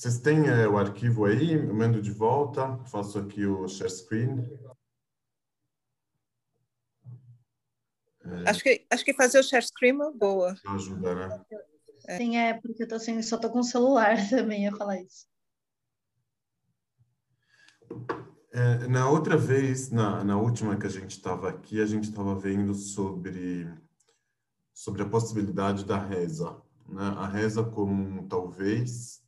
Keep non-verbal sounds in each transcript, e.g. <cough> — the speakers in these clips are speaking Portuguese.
Vocês têm é, o arquivo aí? Eu mando de volta. Faço aqui o share screen. É... Acho, que, acho que fazer o share screen é boa. Ajuda, né? É. Sim, é, porque eu tô sem, só tô com o celular <laughs> também, ia falar isso. É, na outra vez, na, na última que a gente estava aqui, a gente estava vendo sobre, sobre a possibilidade da reza. Né? A reza como um talvez,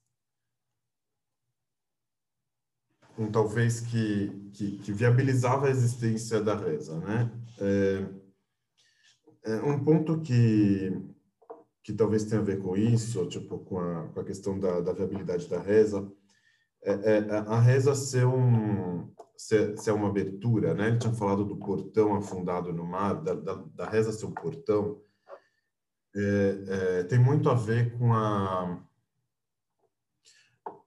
um talvez que, que, que viabilizava a existência da reza. Né? É, é um ponto que, que talvez tenha a ver com isso, tipo, com a, com a questão da, da viabilidade da reza, é, é, a reza ser, um, ser, ser uma abertura, né? Ele tinha falado do portão afundado no mar, da, da, da reza ser um portão, é, é, tem muito a ver com a,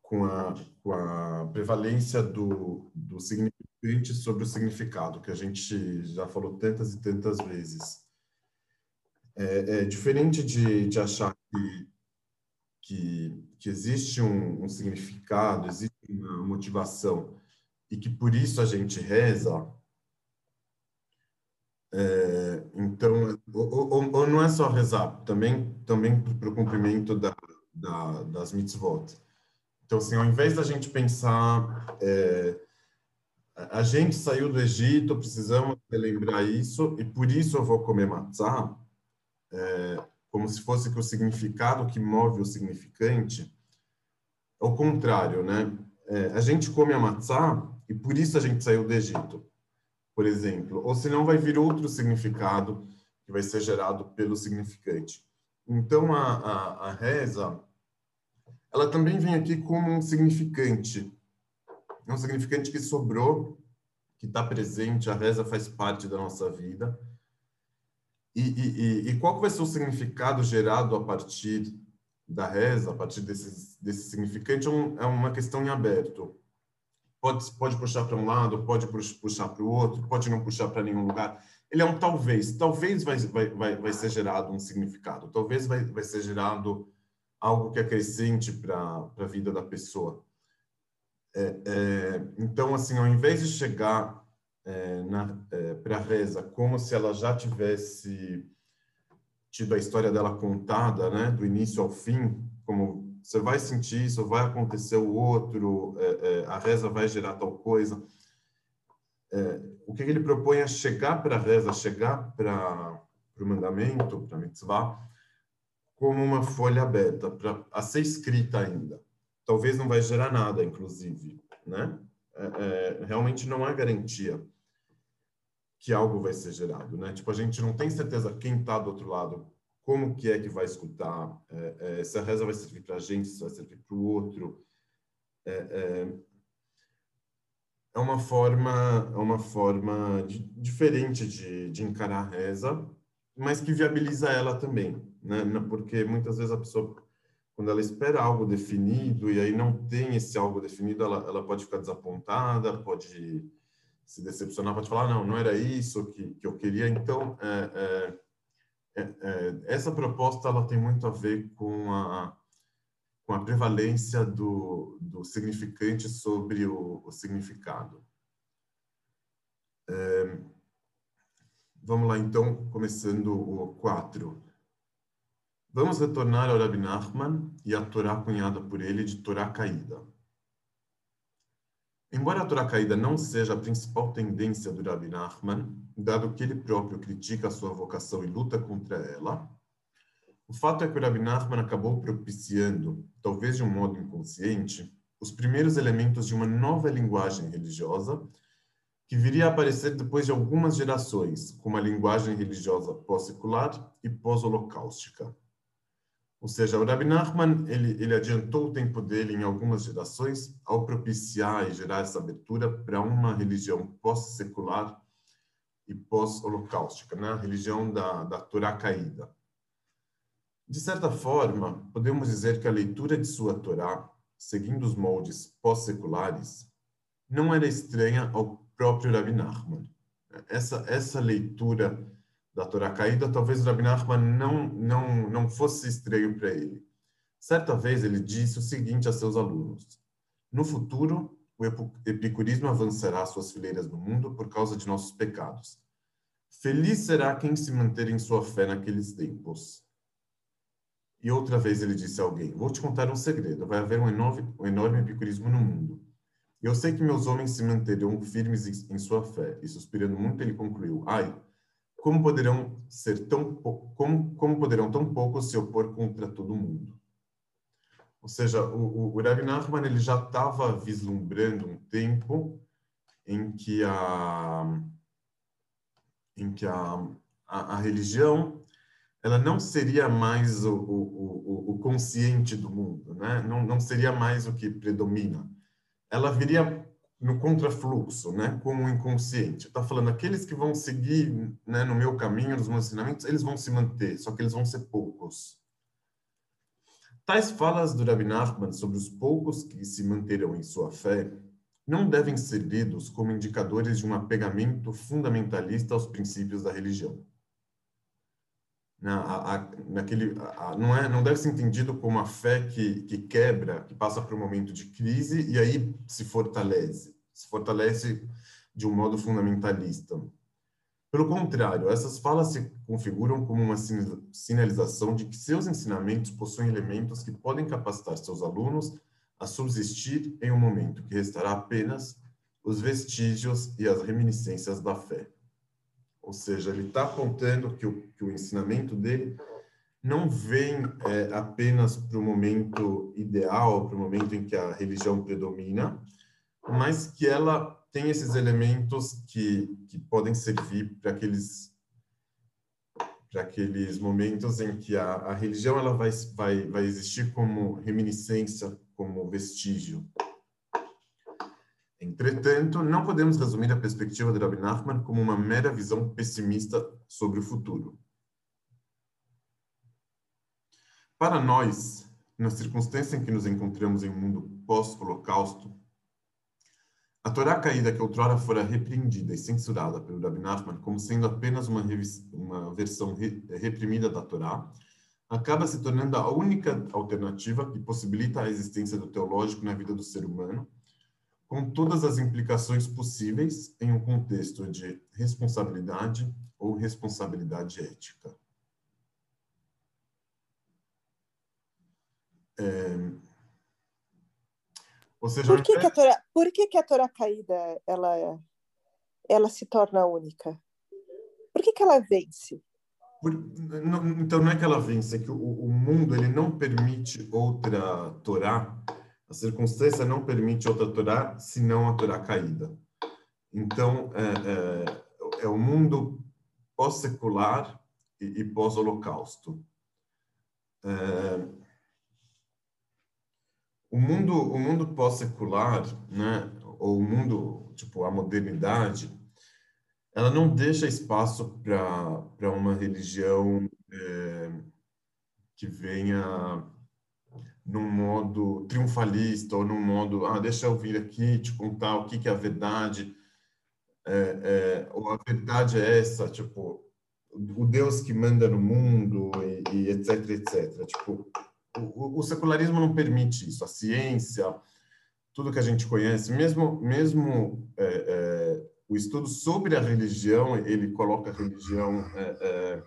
com a, com a prevalência do, do significante sobre o significado, que a gente já falou tantas e tantas vezes. É, é diferente de, de achar que que, que existe um, um, significado, existe uma motivação e que por isso a gente reza, é, então, ou, ou, ou, não é só rezar, também também para o cumprimento da, da, das mitzvot. Então, assim, ao invés da gente pensar, é, a gente saiu do Egito, precisamos lembrar isso, e por isso eu vou comer matzah, é, como se fosse que o significado que move o significante, ao contrário, né? É, a gente come a matzá e por isso a gente saiu do Egito, por exemplo. Ou senão vai vir outro significado que vai ser gerado pelo significante. Então, a, a, a reza, ela também vem aqui como um significante. É um significante que sobrou, que está presente, a reza faz parte da nossa vida e, e, e, qual vai ser o significado gerado a partir da reza, a partir desse, desse significante, é, é uma questão em aberto. Pode, pode puxar para um lado, pode puxar para o outro, pode não puxar para nenhum lugar. Ele é um talvez. Talvez vai, vai, vai, vai ser gerado um significado. Talvez vai, vai ser gerado algo que acrescente para a vida da pessoa. É, é, então, assim, ao invés de chegar é, é, para a reza como se ela já tivesse tido a história dela contada, né, do início ao fim, como você vai sentir isso, vai acontecer o outro, é, é a reza vai gerar tal coisa. É, o que ele propõe é chegar para a reza, chegar para o mandamento, para a mitzvah, como uma folha aberta, para a ser escrita ainda. Talvez não vai gerar nada, inclusive, né? É, é, realmente não há garantia que algo vai ser gerado, né? Tipo, a gente não tem certeza quem está do outro lado, como que é que vai escutar, é, é, se a reza vai servir para a gente, se vai servir para o outro. É, é, é, uma forma, é uma forma de, diferente de, de encarar a reza, mas que viabiliza ela também, né? Porque muitas vezes a pessoa, quando ela espera algo definido e aí não tem esse algo definido, ela, ela pode ficar desapontada, pode se decepcionar, pode falar, não, não era isso que, que eu queria. Então, é, é, é, é, essa proposta ela tem muito a ver com a, com a prevalência do, do significante sobre o, o significado. É, vamos lá, então, começando o 4. Vamos retornar ao Rabbi Nachman e à Torá cunhada por ele de Torá caída. Embora a Torá caída não seja a principal tendência do Rabbi Nachman, dado que ele próprio critica a sua vocação e luta contra ela, o fato é que o Rabbi Nachman acabou propiciando, talvez de um modo inconsciente, os primeiros elementos de uma nova linguagem religiosa que viria a aparecer depois de algumas gerações, como a linguagem religiosa pós-secular e pós-holocáustica. Ou seja, o Rabbi Nachman, ele, ele adiantou o tempo dele em algumas gerações ao propiciar e gerar essa abertura para uma religião pós-secular e pós-holocáustica, né? a religião da, da Torá caída. De certa forma, podemos dizer que a leitura de sua Torá, seguindo os moldes pós-seculares, não era estranha ao próprio Rabbi Nachman. Essa, essa leitura da Torá caída, talvez o Rabbi Nachman não, não, não fosse estranho para ele. Certa vez ele disse o seguinte a seus alunos: No futuro, o epicurismo avançará suas fileiras no mundo por causa de nossos pecados. Feliz será quem se manter em sua fé naqueles tempos. E outra vez ele disse a alguém: Vou te contar um segredo. Vai haver um enorme, um enorme epicurismo no mundo. Eu sei que meus homens se manterão firmes em, em sua fé. E suspirando muito, ele concluiu: Ai, como poderão ser tão como, como poderão tão poucos se opor contra todo mundo? Ou seja, o, o, o ele já estava vislumbrando um tempo em que a em que a, a, a religião ela não seria mais o, o, o, o, consciente do mundo, né? não, não seria mais o que predomina. Ela viria no contrafluxo, né? com o inconsciente. Está falando, aqueles que vão seguir né, no meu caminho, nos meus ensinamentos, eles vão se manter, só que eles vão ser poucos. Tais falas do Rabbi Nachman sobre os poucos que se manterão em sua fé não devem ser lidos como indicadores de um apegamento fundamentalista aos princípios da religião. Na, a, a, naquele, a, não, é, não deve ser entendido como a fé que, que quebra, que passa por um momento de crise e aí se fortalece, se fortalece de um modo fundamentalista. Pelo contrário, essas falas se configuram como uma sinalização de que seus ensinamentos possuem elementos que podem capacitar seus alunos a subsistir em um momento que restará apenas os vestígios e as reminiscências da fé. Ou seja, ele está apontando que o, que o ensinamento dele não vem é, apenas para o momento ideal, para o momento em que a religião predomina, mas que ela tem esses elementos que, que podem servir para aqueles para aqueles momentos em que a, a religião ela vai, vai, vai existir como reminiscência como vestígio. Entretanto, não podemos resumir a perspectiva de Rabbi Nachman como uma mera visão pessimista sobre o futuro. Para nós, na circunstância em que nos encontramos em um mundo pós-holocausto, a Torá caída que outrora fora repreendida e censurada pelo Rabbi Nachman como sendo apenas uma, uma versão re reprimida da Torá, acaba se tornando a única alternativa que possibilita a existência do teológico na vida do ser humano, com todas as implicações possíveis em um contexto de responsabilidade ou responsabilidade ética. É... Seja, por que, que a Torá, por que, que a Torá caída ela, ela se torna única? Por que, que ela vence? Por, não, então não é que ela vence, é que o, o, mundo ele não permite outra Torá, a circunstância não permite outra Torá senão a Torá caída. Então é, é, é o mundo pós-secular e, e pós-holocausto. É, o mundo, o mundo pós-secular, né, ou o mundo, tipo, a modernidade, ela não deixa espaço para uma religião é, que venha num modo triunfalista ou num modo, ah, deixa eu vir aqui te contar o que, que é a verdade, é, é, ou a verdade é essa, tipo, o Deus que manda no mundo e, e etc, etc. Tipo, o, o, secularismo não permite isso. A ciência, tudo que a gente conhece, mesmo mesmo é, é, o estudo sobre a religião, ele coloca a religião é, é,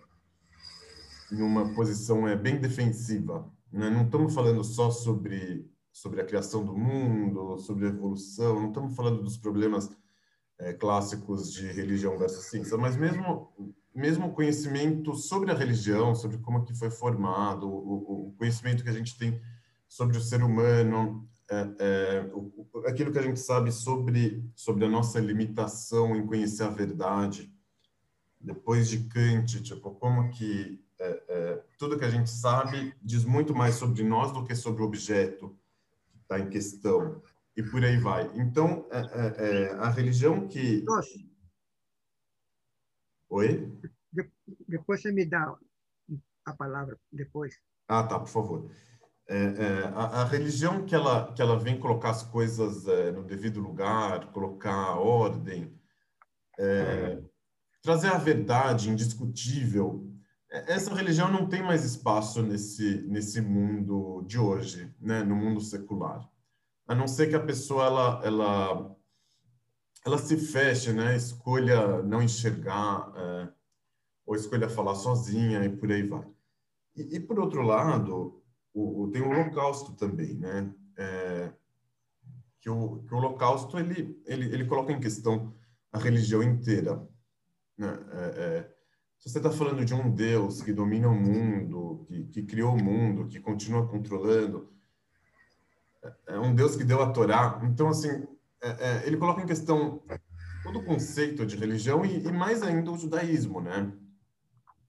em uma posição é, bem defensiva. Né? Não estamos falando só sobre, sobre a criação do mundo, sobre a evolução, não estamos falando dos problemas é, clássicos de religião versus ciência, mas mesmo mesmo conhecimento sobre a religião, sobre como que foi formado, o, o conhecimento que a gente tem sobre o ser humano, é, é, o, aquilo que a gente sabe sobre, sobre a nossa limitação em conhecer a verdade, depois de Kant, tipo, como que é, é, tudo que a gente sabe diz muito mais sobre nós do que sobre o objeto que está em questão, e por aí vai. Então, é, é, é a religião que... Oi? Depois você me dá a palavra, depois. Ah, tá, por favor. A, a, religião que ela, que ela vem colocar as coisas no devido lugar, colocar ordem, trazer a verdade indiscutível essa religião não tem mais espaço nesse nesse mundo de hoje, né, no mundo secular. A não ser que a pessoa ela ela ela se feche, né, escolha não enxergar é, ou escolha falar sozinha e por aí vai. E, e por outro lado, o, o, tem o Holocausto também, né? É, que, o, que o Holocausto ele, ele ele coloca em questão a religião inteira, né? É, é, se você está falando de um Deus que domina o mundo, que, que criou o mundo, que continua controlando, é, é um Deus que deu a Torá. Então, assim, é, é, ele coloca em questão todo o conceito de religião e, e, mais ainda o judaísmo, né?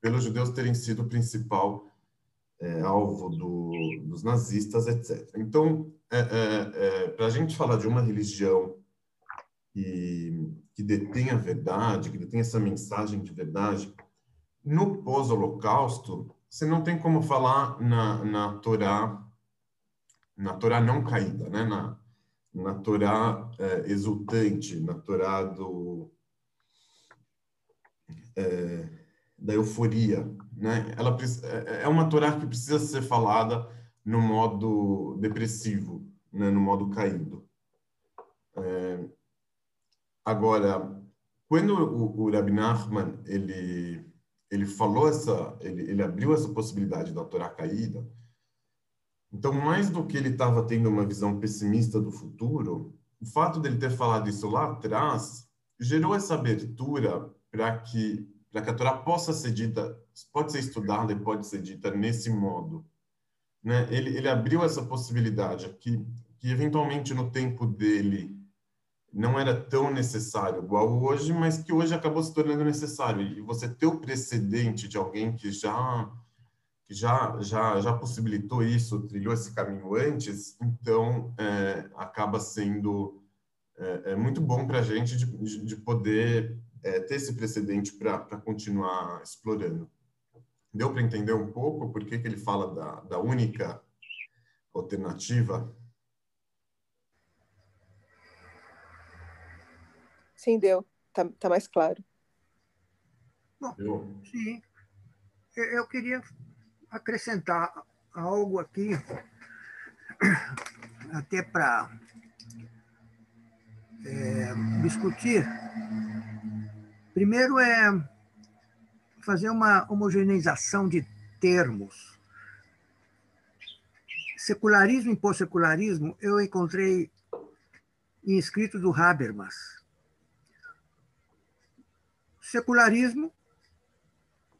Pelos judeus terem sido o principal é, alvo do, dos nazistas, etc. Então, é, para a gente falar de uma religião que, que detém a verdade, que detém essa mensagem de verdade, no pós-holocausto, você não tem como falar na, na Torá, na Torá não caída, né? na, na Torá é, exultante, na Torá do, é, da euforia. Né? Ela é, é uma Torá que precisa ser falada no modo depressivo, né? no modo caído. É, agora, quando o, o Rabbi Nachman, ele ele falou essa, ele, ele abriu essa possibilidade da Torá caída. Então, mais do que ele estava tendo uma visão pessimista do futuro, o fato dele ter falado isso lá atrás gerou essa abertura para que para que a Torá possa ser dita, pode ser estudada e pode ser dita nesse modo. Né? Ele, ele abriu essa possibilidade que, que eventualmente no tempo dele não era tão necessário igual hoje, mas que hoje acabou se tornando necessário. E você ter o precedente de alguém que já que já já já possibilitou isso, trilhou esse caminho antes, então é, acaba sendo é, é muito bom para a gente de, de poder é, ter esse precedente para continuar explorando. Deu para entender um pouco por que, que ele fala da, da única alternativa Sim, deu. Tá, tá mais claro. Bom, sim. Eu queria acrescentar algo aqui, <coughs> até para é, discutir. Primeiro é fazer uma homogeneização de termos. Secularismo e pós-secularismo eu encontrei em escritos do Habermas. Secularismo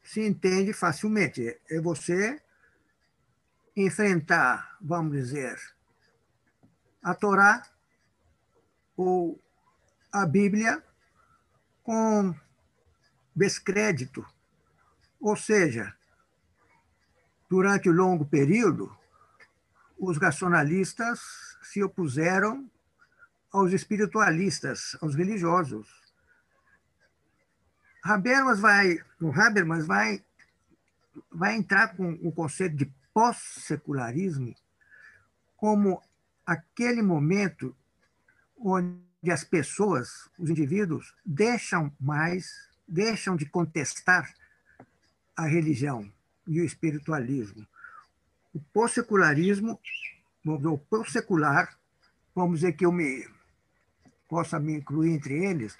se entende facilmente. É você enfrentar, vamos dizer, a Torá ou a Bíblia com descrédito. Ou seja, durante o longo período, os racionalistas se opuseram aos espiritualistas, aos religiosos. Habermas vai, o Habermas vai, vai entrar com o conceito de pós-secularismo como aquele momento onde as pessoas, os indivíduos, deixam mais, deixam de contestar a religião e o espiritualismo. O pós-secularismo, o pós-secular, vamos dizer que eu me possa me incluir entre eles,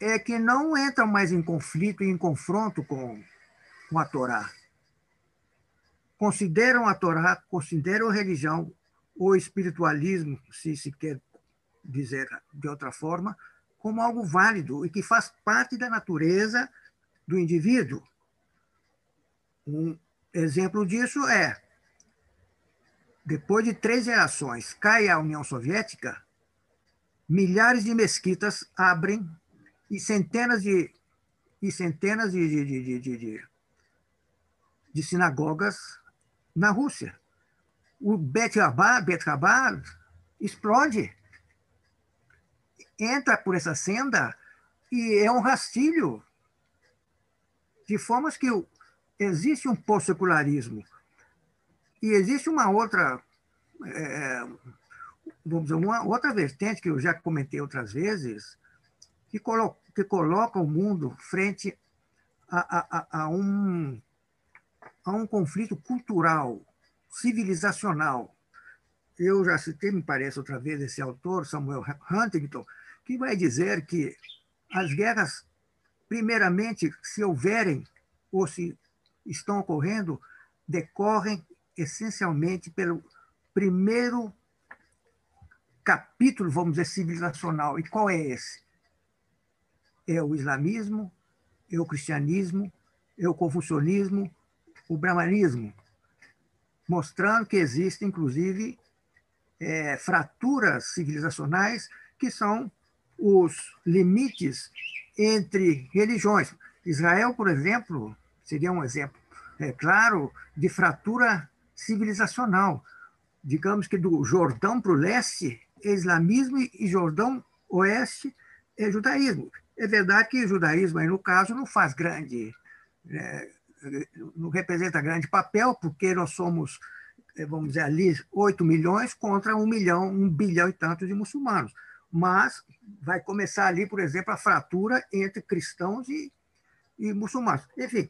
é que não entram mais em conflito e em confronto com, com a Torá. Consideram a Torá, consideram a religião ou espiritualismo, se se quer dizer de outra forma, como algo válido e que faz parte da natureza do indivíduo. Um exemplo disso é, depois de três gerações, cai a União Soviética, milhares de mesquitas abrem e centenas de e centenas de, de, de, de, de, sinagogas na Rússia. O Bet Rabá, Bet Rabá explode, entra por essa senda e é um rastilho, de formas que existe um pós-secularismo e existe uma outra, é, vamos dizer, uma outra vertente que eu já comentei outras vezes, que, colo que coloca o mundo frente a, a, a, um, a um conflito cultural, civilizacional. Eu já citei, me parece, outra vez, esse autor, Samuel Huntington, que vai dizer que as guerras, primeiramente, se houverem ou se estão ocorrendo, decorrem essencialmente pelo primeiro capítulo, vamos dizer, civilizacional. E qual é esse? É o islamismo, é o cristianismo, é o confucionismo, o brahmanismo, mostrando que existem, inclusive, é, fraturas civilizacionais que são os limites entre religiões. Israel, por exemplo, seria um exemplo é, claro de fratura civilizacional. Digamos que do Jordão para o leste é islamismo e Jordão oeste é judaísmo. É verdade que o judaísmo, aí, no caso, não faz grande, é, não representa grande papel, porque nós somos, é, vamos dizer ali, 8 milhões contra um milhão, um bilhão e tanto de muçulmanos. Mas vai começar ali, por exemplo, a fratura entre cristãos e, e muçulmanos. Enfim,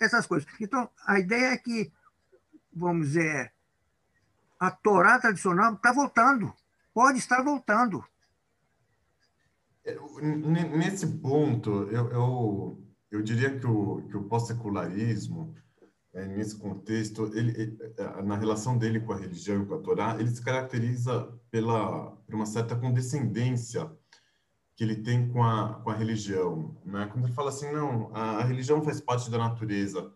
essas coisas. Então, a ideia é que, vamos dizer, a Torá tradicional está voltando, pode estar voltando. É, nesse ponto, eu, eu, eu diria que o, que o pós-secularismo, é, nesse contexto, ele, é, na relação dele com a religião e com a Torá, ele se caracteriza pela, por uma certa condescendência que ele tem com a, com a religião. Né? Quando ele fala assim, não, a, a religião faz parte da natureza.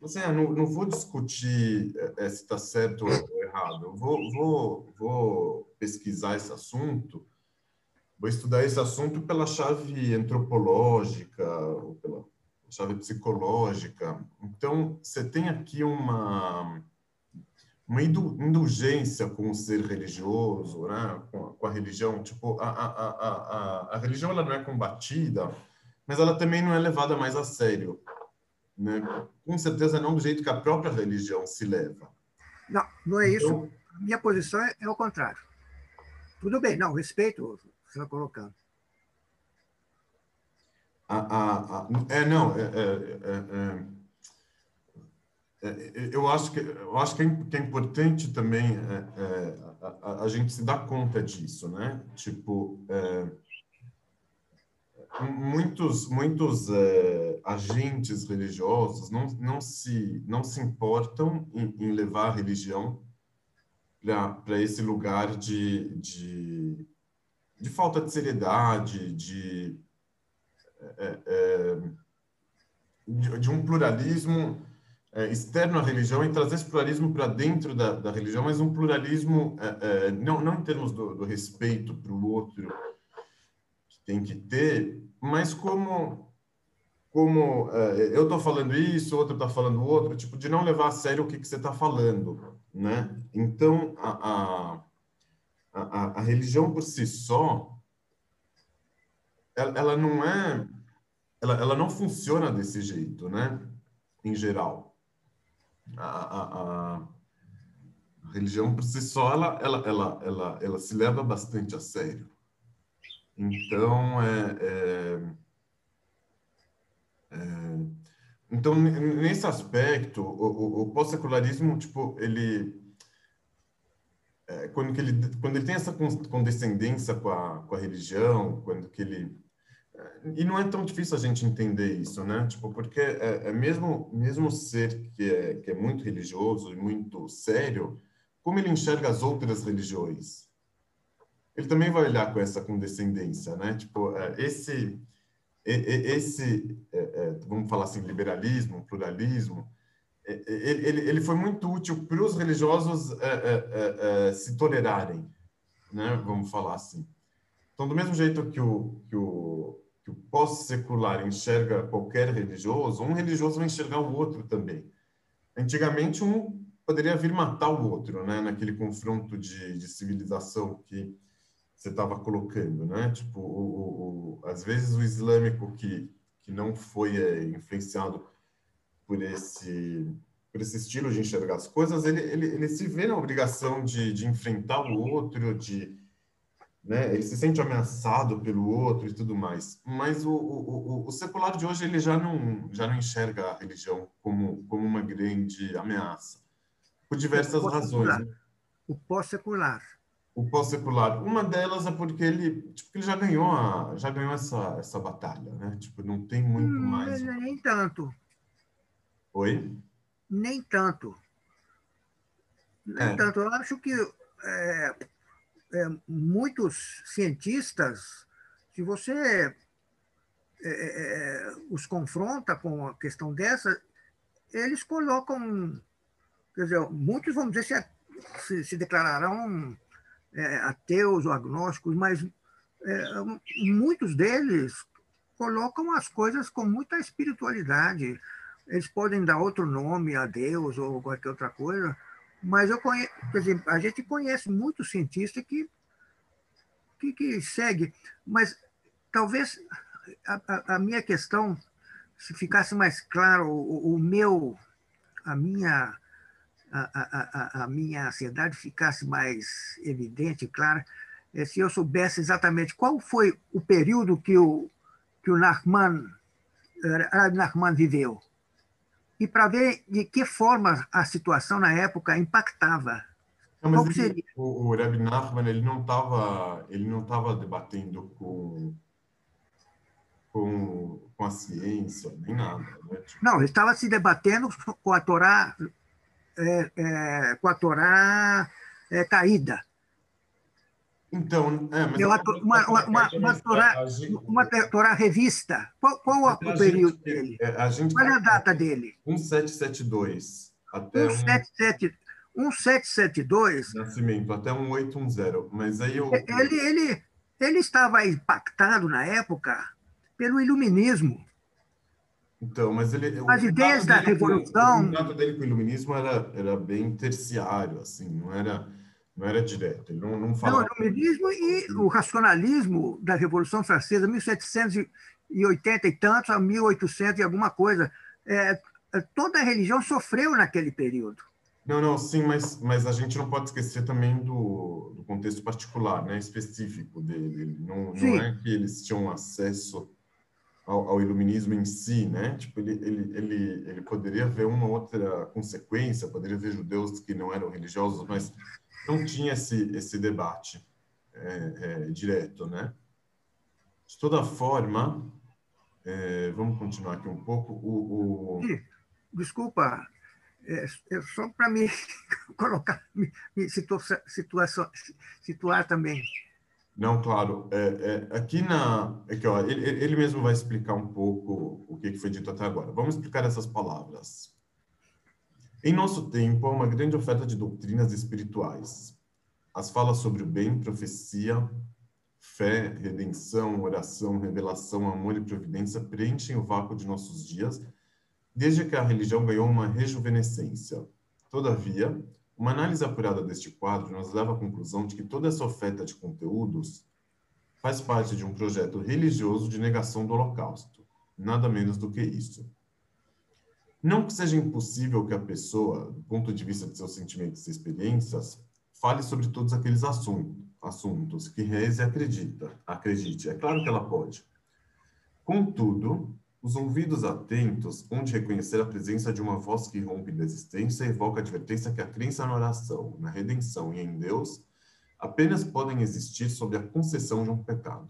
Assim, ah, não, não vou discutir é, se está certo ou errado. Eu vou, vou, vou pesquisar esse assunto vou estudar esse assunto pela chave antropológica, ou pela chave psicológica. Então, você tem aqui uma, uma indulgência com o ser religioso, né? com, a, com a religião. Tipo, a, a, a, a, religião ela não é combatida, mas ela também não é levada mais a sério. Né? Com certeza não do jeito que a própria religião se leva. Não, não é então, isso. A minha posição é, é o contrário. Tudo bem, não, respeito você está colocando. é, não, é, é, é, eu acho que eu acho que é, importante também a, a, gente se dar conta disso, né? Tipo, muitos muitos agentes religiosos não, não se não se importam em, em levar a religião para esse lugar de, de de falta de seriedade, de, é, é, de, de, um pluralismo é, externo à religião e trazer esse pluralismo para dentro da, da, religião, mas um pluralismo é, é, não, não em termos do, do respeito para o outro que tem que ter, mas como como eu estou falando isso, outro está falando outro, tipo de não levar a sério o que, que você está falando, né? Então a, a a, a, religião por si só, ela, ela não é, ela, ela não funciona desse jeito, né? Em geral. A, a, a, religião por si só, ela, ela, ela, ela, ela se leva bastante a sério. Então, é, é, é então nesse aspecto, o, o, o pós-secularismo, tipo, ele é, quando, que ele, quando ele tem essa condescendência com a, com a religião, quando que ele... É, e não é tão difícil a gente entender isso, né? Tipo, porque é, é mesmo, mesmo ser que é, que é muito religioso e muito sério, como ele enxerga as outras religiões? Ele também vai olhar com essa condescendência, né? Tipo, é, esse, esse é, vamos falar assim, liberalismo, pluralismo, ele, ele foi muito útil para os religiosos é, é, é, se tolerarem, né? Vamos falar assim. Então, do mesmo jeito que o, que o, que o pós-secular enxerga qualquer religioso, um religioso vai enxergar o outro também. Antigamente, um poderia vir matar o outro, né? Naquele confronto de, de civilização que você estava colocando, né? Tipo, o, o, o, às vezes o islâmico que, que não foi é, influenciado por esse por esse estilo de enxergar as coisas, ele, ele, ele se vê na obrigação de, de enfrentar o outro, de, né? Ele se sente ameaçado pelo outro e tudo mais. Mas o, o, o, o secular de hoje ele já não já não enxerga a religião como como uma grande ameaça por diversas razões. Né? O pós-secular. O pós-secular. Uma delas é porque ele tipo ele já ganhou a, já ganhou essa essa batalha, né? Tipo não tem muito hum, mais. Nem tanto. Oi. Nem tanto. Nem é. tanto. Eu acho que é, é, muitos cientistas, se você é, é, é, os confronta com a questão dessa, eles colocam, quer dizer, muitos, vamos dizer, se, se declararão ateus ou agnósticos, mas muitos deles colocam as coisas com muita espiritualidade. Eles podem dar outro nome a Deus ou qualquer outra coisa, mas eu conheço, por exemplo, a gente conhece muitos cientistas que, que, que segue, mas talvez a, a, minha questão, se ficasse mais claro, o, o meu, a minha, a, a, a, minha ansiedade ficasse mais evidente, clara, é se eu soubesse exatamente qual foi o período que o, que o Nachman, eh, Nachman viveu e para ver de que forma a situação na época impactava. Não, mas ele, o, o Rebbe Nachman ele não estava ele não estava debatendo com, com com a ciência nem nada. Né? Tipo... Não, ele estava se debatendo com a Torá é, é, com a Torá é, caída. Então, é, mas uma, uma, uma, uma, torá, uma torá revista. Qual, qual o período gente, dele? É, a gente qual é a data dele? 1772. Até 1772. 1772. Nascimento, até 1810. Mas aí eu. Ele, ele, ele estava impactado na época pelo iluminismo. Então, mas ele. As ideias da revolução. o contato dele com o iluminismo era, era bem terciário, assim, não era não era direto, ele não, não falava... Não, o iluminismo e o racionalismo da Revolução Francesa, 1780 e tantos a 1800 e alguma coisa, é, é, toda a religião sofreu naquele período. Não, não, sim, mas, mas a gente não pode esquecer também do, do contexto particular, né, específico dele. Não, não é que eles tinham acesso ao, ao, iluminismo em si, né? Tipo, ele, ele, ele, ele poderia ver uma outra consequência, poderia ver judeus que não eram religiosos, mas não tinha esse, esse debate é, é, direto, né? De toda forma, é, vamos continuar aqui um pouco. O, o... Desculpa, é, é só para me <laughs> colocar, me, me situa, situação, situar também. Não, claro. É, é, aqui na. Aqui, ó, ele, ele mesmo vai explicar um pouco o que foi dito até agora. Vamos explicar essas palavras. Em nosso tempo, há uma grande oferta de doutrinas espirituais. As falas sobre o bem, profecia, fé, redenção, oração, revelação, amor e providência preenchem o vácuo de nossos dias, desde que a religião ganhou uma rejuvenescência. Todavia, uma análise apurada deste quadro nos leva à conclusão de que toda essa oferta de conteúdos faz parte de um projeto religioso de negação do Holocausto, nada menos do que isso. Não que seja impossível que a pessoa, do ponto de vista de seus sentimentos e experiências, fale sobre todos aqueles assuntos, assuntos que reze e acredita, acredite. É claro que ela pode. Contudo, os ouvidos atentos onde reconhecer a presença de uma voz que rompe da existência e evoca a advertência que a crença na oração, na redenção e em Deus apenas podem existir sob a concessão de um pecado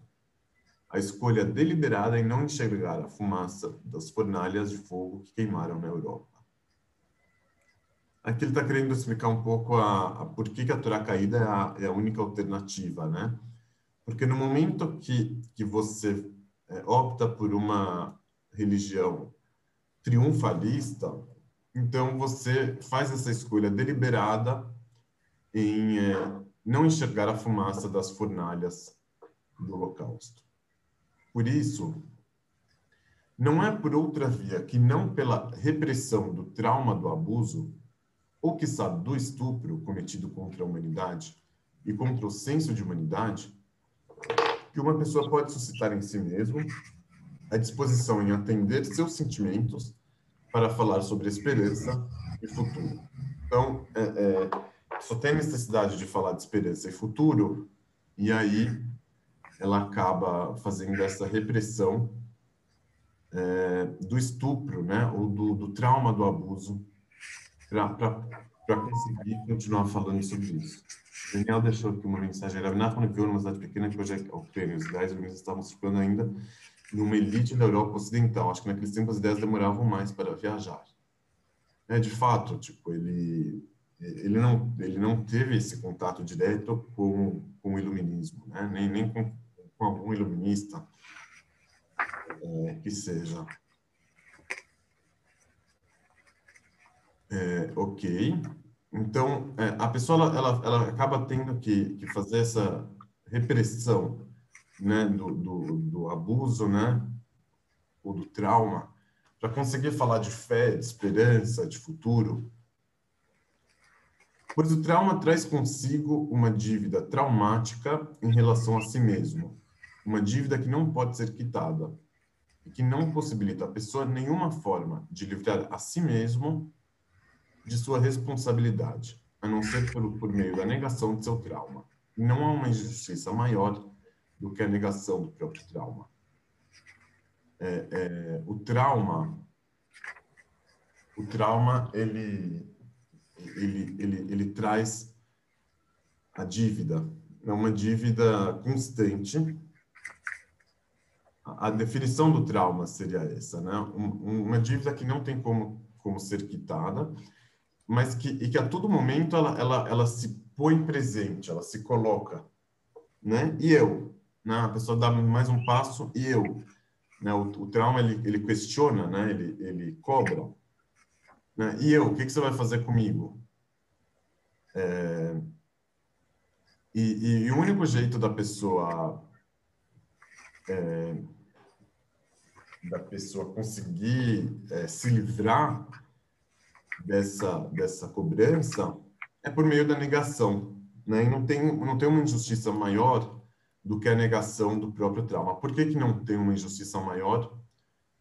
a escolha deliberada em não enxergar a fumaça das fornalhas de fogo que queimaram na Europa. Aqui ele está querendo explicar um pouco a, a por que, que a Torá caída é a, é a, única alternativa, né? Porque no momento que, que você é, opta por uma religião triunfalista, então você faz essa escolha deliberada em é, não enxergar a fumaça das fornalhas do Holocausto. Por isso, não é por outra via que não pela repressão do trauma do abuso, ou que sabe do estupro cometido contra a humanidade e contra o senso de humanidade, que uma pessoa pode suscitar em si mesmo a disposição em atender seus sentimentos para falar sobre esperança e futuro. Então, é, é, só tem necessidade de falar de esperança e futuro E aí ela acaba fazendo essa repressão é, do estupro, né, ou do, do trauma do abuso, para conseguir continuar falando sobre isso. Daniel deixou aqui uma mensagem. Ravinat quando viveu numa cidade pequena que hoje é a Ucrânia. Os ideais humanistas estavam circulando ainda numa elite da Europa Ocidental. Acho que naqueles tempos as ideias demoravam mais para viajar. É, de fato, tipo, ele ele não ele não teve esse contato direto com, com o iluminismo, né? nem, nem com, com algum iluminista é, que seja. É, ok. Então, é, a pessoa ela, ela, acaba tendo que, que fazer essa repressão né, do, do, do abuso, né, ou do trauma, para conseguir falar de fé, de esperança, de futuro. Pois o trauma traz consigo uma dívida traumática em relação a si mesmo, uma dívida que não pode ser quitada e que não possibilita a pessoa nenhuma forma de livrar a si mesmo de sua responsabilidade, a não ser por, meio da negação de seu trauma. Não há uma injustiça maior do que a negação do próprio trauma. É, é, o trauma, o trauma, ele, ele, ele, ele traz a dívida, é uma dívida constante. A definição do trauma seria essa, né? uma dívida que não tem como, como ser quitada mas que, e que a todo momento ela, ela, ela se põe presente, ela se coloca, né? E eu, né? A pessoa dá mais um passo e eu, né? O, o trauma ele, ele questiona, né? Ele, ele cobra, né? E eu, o que, que você vai fazer comigo? É, e, e, e, o único jeito da pessoa é, da pessoa conseguir é, se livrar dessa, dessa cobrança é por meio da negação. Né? E não tem, não tem uma injustiça maior do que a negação do próprio trauma. Por que, que não tem uma injustiça maior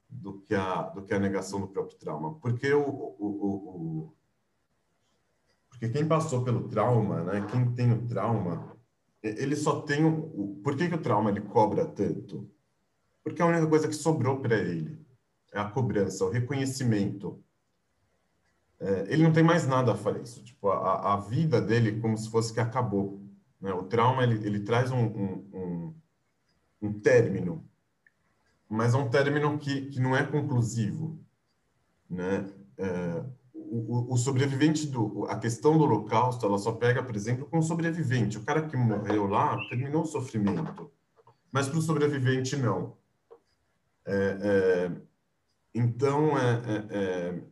do que a, do que a negação do próprio trauma? Porque o, o, o, o porque quem passou pelo trauma, né, quem tem o trauma, ele só tem o, por que, que o trauma ele cobra tanto? Porque é a única coisa que sobrou para ele é a cobrança, o reconhecimento é, ele não tem mais nada a fazer isso. Tipo, a, a vida dele como se fosse que acabou. Né? O trauma, ele, ele traz um, um, um, um término, mas é um término que, que não é conclusivo. Né? É, o, o, sobrevivente do a questão do holocausto ela só pega por exemplo com o sobrevivente o cara que morreu lá terminou o sofrimento mas para o sobrevivente não é, é, então é, é,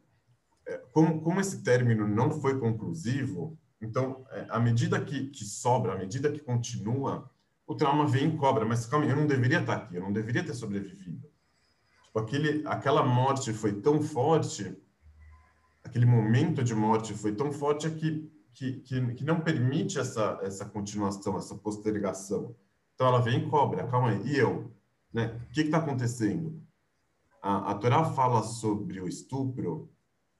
é como, como esse término não foi conclusivo, então, é, à medida que, que sobra, à medida que continua, o trauma vem e cobra. Mas calma, eu não deveria estar aqui, eu não deveria ter sobrevivido. Tipo, aquele, aquela morte foi tão forte, aquele momento de morte foi tão forte que, que, que, que não permite essa, essa continuação, essa postergação. Então, ela vem e cobra. Calma aí, e eu? Né? O que está acontecendo? A, a Torá fala sobre o estupro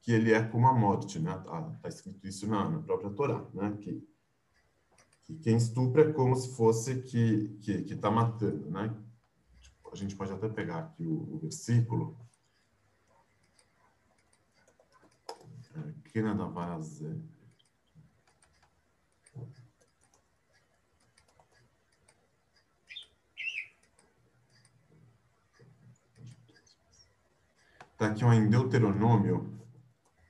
que ele é como a morte, né? Está tá escrito isso na, na, própria Torá, né? Que, que quem estupra é como se fosse que que está matando, né? Tipo, a gente pode até pegar aqui o, o versículo. Nada mais Está aqui em Deuteronômio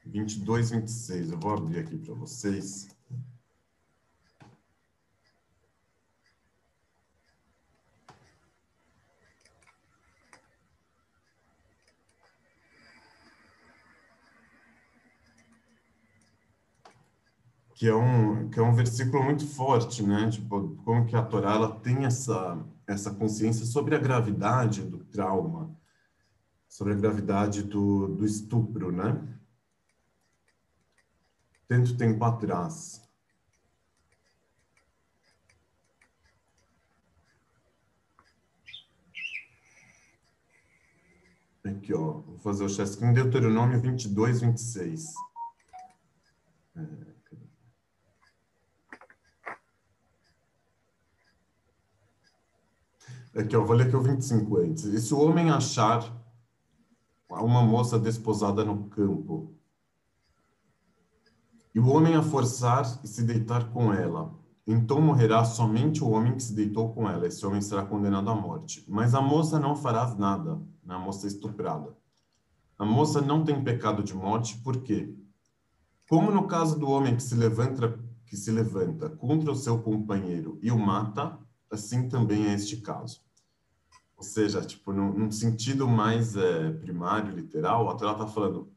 22, 26. Eu vou abrir aqui para vocês. que é um que é um versículo muito forte, né? Tipo, como que a Torá ela tem essa essa consciência sobre a gravidade do trauma, sobre a gravidade do, do estupro, né? Tanto tempo atrás. Aqui, ó, vou fazer o chasquinho, Deuteronômio 22, 26. É, Aqui, eu vou ler aqui o 25 antes. E se o homem achar uma moça desposada no campo, e o homem a forçar e se deitar com ela, então morrerá somente o homem que se deitou com ela. Esse homem será condenado à morte. Mas a moça não fará nada, né? a moça estuprada. A moça não tem pecado de morte, por quê? Como no caso do homem que se levanta, que se levanta contra o seu companheiro e o mata, assim também é este caso. Ou seja, tipo, num, num sentido mais é, primário, literal, a Torá está falando,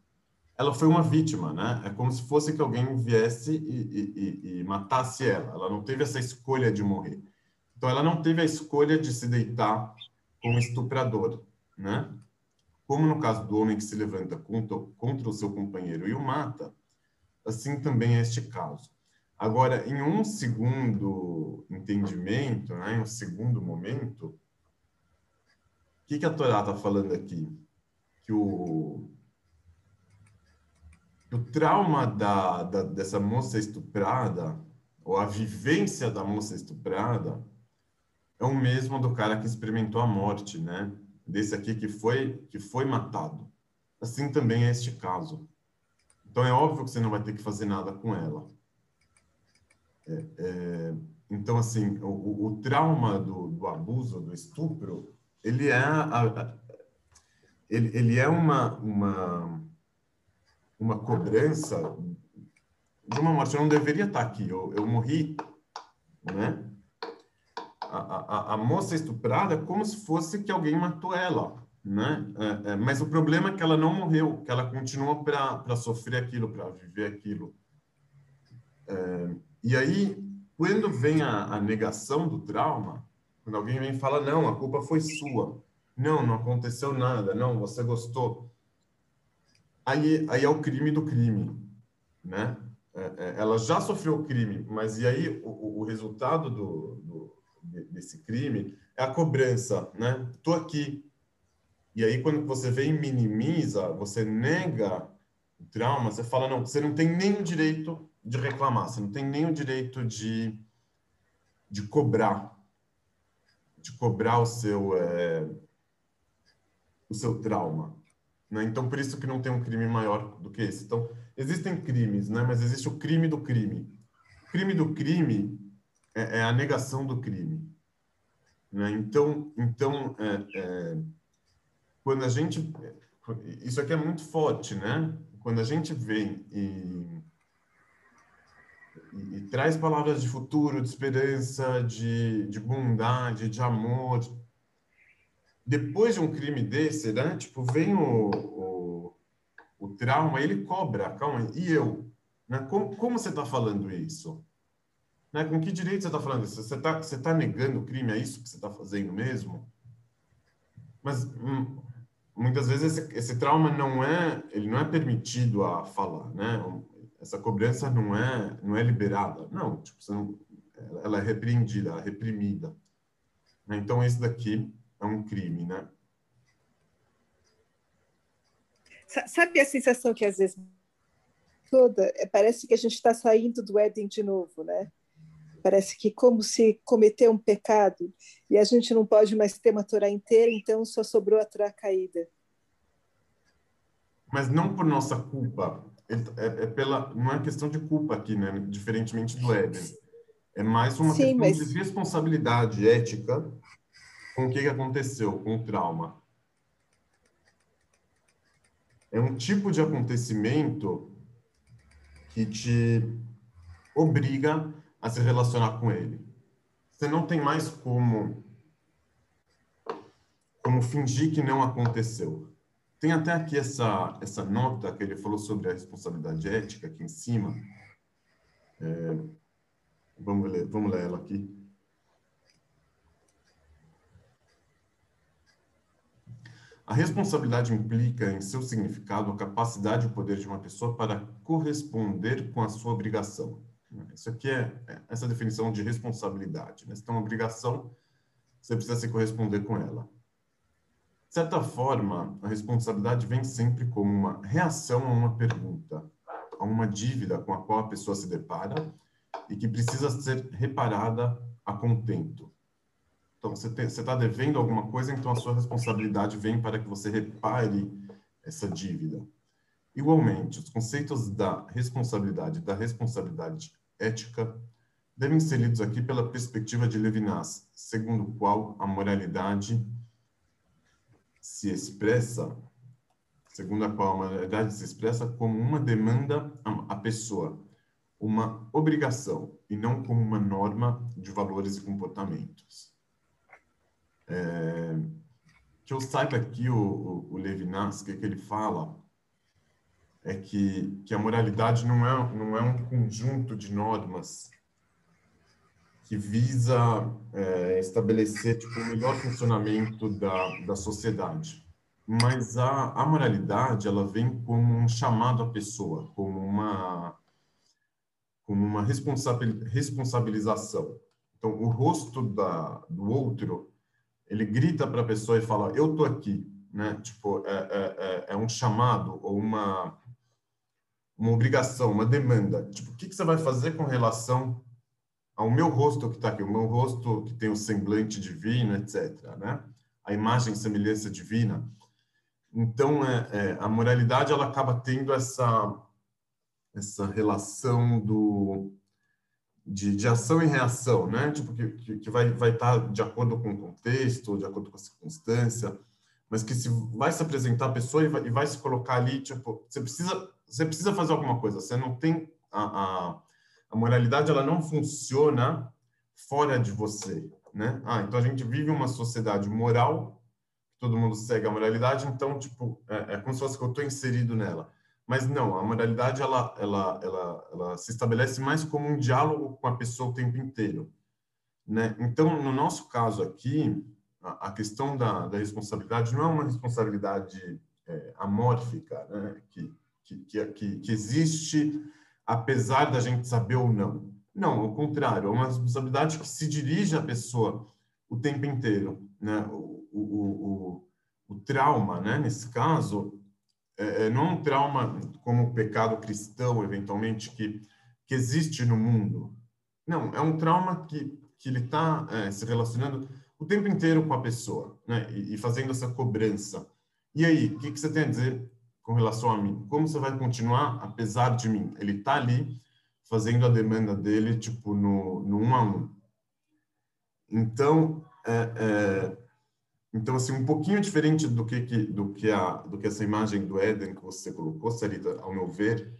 ela foi uma vítima, né? É como se fosse que alguém viesse e, e, e, matasse ela. Ela não teve essa escolha de morrer. Então, ela não teve a escolha de se deitar com estuprador, né? Como no caso do homem que se levanta contra, contra o seu companheiro e o mata, assim também é este caso. Agora, em um segundo entendimento, né, em um segundo momento, o que, que a Torá está falando aqui? Que o, o trauma da, da, dessa moça estuprada, ou a vivência da moça estuprada, é o mesmo do cara que experimentou a morte, né? Desse aqui que foi, que foi matado. Assim também é este caso. Então é óbvio que você não vai ter que fazer nada com ela. É, é, então, assim, o, o trauma do, do, abuso, do estupro, ele é, a, a, ele, ele é uma, uma, uma cobrança de uma morte. Eu não deveria estar aqui, eu, eu morri, né? A, a, a moça estuprada é como se fosse que alguém matou ela, né? É, é, mas o problema é que ela não morreu, que ela continua para sofrer aquilo, para viver aquilo. É, e aí, quando vem a, a, negação do trauma, quando alguém vem e fala, não, a culpa foi sua, não, não aconteceu nada, não, você gostou, aí, aí é o crime do crime, né? É, é, ela já sofreu o crime, mas e aí o, o resultado do, do, desse crime é a cobrança, né? Tô aqui. E aí quando você vem e minimiza, você nega o trauma, você fala, não, você não tem o direito de reclamar, você não tem o direito de, de cobrar, de cobrar o seu, é, o seu trauma. Né? Então, por isso que não tem um crime maior do que esse. Então, existem crimes, né? mas existe o crime do crime. O crime do crime é, é a negação do crime. Né? Então, então é, é, quando a gente... Isso aqui é muito forte, né? Quando a gente vem e e, e, traz palavras de futuro, de esperança, de, de bondade, de amor. Depois de um crime desse, né? Tipo, vem o, o, o trauma, ele cobra, calma, e eu? Né? Como, como você está falando isso? Né? Com que direito você está falando isso? Você está você tá negando o crime? É isso que você está fazendo mesmo? Mas hum, muitas vezes esse, esse, trauma não é, ele não é permitido a falar, né? essa cobrança não é não é liberada, não, tipo, não, ela é repreendida, ela é reprimida. Então esse daqui é um crime, né? Sabe a sensação que às vezes toda é, parece que a gente está saindo do Éden de novo, né? Parece que como se cometeu um pecado e a gente não pode mais ter uma Torá inteira, então só sobrou a Torá caída. Mas não por nossa culpa, é, é, pela não é questão de culpa aqui, né? Diferentemente do Éden, é mais uma Sim, questão mas... de responsabilidade ética com o que aconteceu, com o trauma. É um tipo de acontecimento que te obriga a se relacionar com ele. Você não tem mais como como fingir que não aconteceu. Tem até aqui essa, essa nota que ele falou sobre a responsabilidade ética aqui em cima. É, vamos, ler, vamos ler ela aqui. A responsabilidade implica em seu significado a capacidade e o poder de uma pessoa para corresponder com a sua obrigação. Isso aqui é, é essa definição de responsabilidade. Né? Se tem uma obrigação, você precisa se corresponder com ela. De certa forma, a responsabilidade vem sempre como uma reação a uma pergunta, a uma dívida com a qual a pessoa se depara e que precisa ser reparada a contento. Então, você está devendo alguma coisa, então a sua responsabilidade vem para que você repare essa dívida. Igualmente, os conceitos da responsabilidade e da responsabilidade ética devem ser lidos aqui pela perspectiva de Levinas, segundo o qual a moralidade se expressa, segundo a qual a moralidade se expressa como uma demanda à pessoa, uma obrigação, e não como uma norma de valores e comportamentos. É, que eu saiba aqui o, o, o Levinas, que, que ele fala é que, que a moralidade não é, não é um conjunto de normas que visa é, estabelecer tipo, o melhor funcionamento da, da sociedade. Mas a, a moralidade ela vem como um chamado à pessoa, como uma, como uma responsabilização. Então, o rosto da, do outro, ele grita para a pessoa e fala: Eu tô aqui, né? Tipo, é, é, é, é um chamado ou uma uma obrigação, uma demanda. Tipo, o que, que você vai fazer com relação ao meu rosto que está aqui, o meu rosto que tem o semblante divino, etc. Né? A imagem semelhança divina. Então, é, é, a moralidade ela acaba tendo essa essa relação do de, de ação e reação, né? Tipo que, que, vai vai estar tá de acordo com o contexto, de acordo com a circunstância, mas que se vai se apresentar a pessoa e vai, e vai se colocar ali, tipo, você precisa você precisa fazer alguma coisa. Você não tem a, a, a moralidade, ela não funciona fora de você, né? Ah, então a gente vive uma sociedade moral, todo mundo segue a moralidade, então tipo é, é como se fosse que eu estou inserido nela. Mas não, a moralidade ela, ela, ela, ela se estabelece mais como um diálogo com a pessoa o tempo inteiro, né? Então, no nosso caso aqui, a, a questão da, da responsabilidade não é uma responsabilidade é, amórfica, né? Que que, que, que existe apesar da gente saber ou não. Não, ao contrário, é uma responsabilidade que se dirige à pessoa o tempo inteiro. Né? O, o, o, o trauma, né? nesse caso, é, é, não é um trauma como o pecado cristão, eventualmente, que, que existe no mundo. Não, é um trauma que, que ele está é, se relacionando o tempo inteiro com a pessoa né? e, e fazendo essa cobrança. E aí, o que, que você tem a dizer com relação a mim? Como você vai continuar apesar de mim? Ele está ali fazendo a demanda dele, tipo, no, no um a um. Então, é, é, então assim, um pouquinho diferente do que, que, do, que a, do que essa imagem do Éden que você colocou, Sarita, ao meu ver,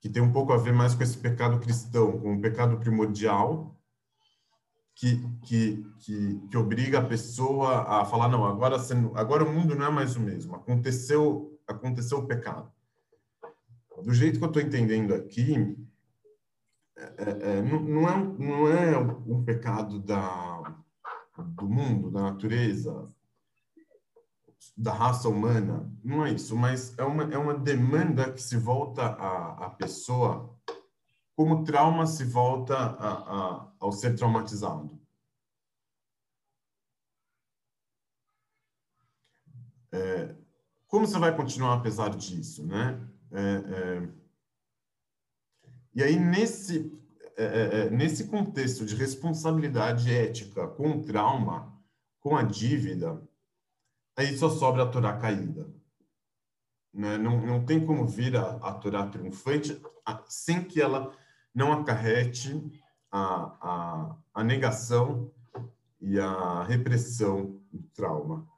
que tem um pouco a ver mais com esse pecado cristão, com o um pecado primordial, que, que, que, que, obriga a pessoa a falar, não, agora, agora o mundo não é mais o mesmo. Aconteceu aconteceu o pecado. Do jeito que eu estou entendendo aqui, é, é, é não, não, é, não é um pecado da, do mundo, da natureza, da raça humana, não é isso, mas é uma, é uma demanda que se volta à, à pessoa como trauma se volta a, a, ao ser traumatizado. É, como você vai continuar apesar disso, né? É, é... E aí, nesse, é, é, é, nesse contexto de responsabilidade ética com o trauma, com a dívida, aí só sobra a Torá caída. Né? Não, não tem como vir a, a Torá triunfante sem que ela não acarrete a, a, a negação e a repressão do trauma.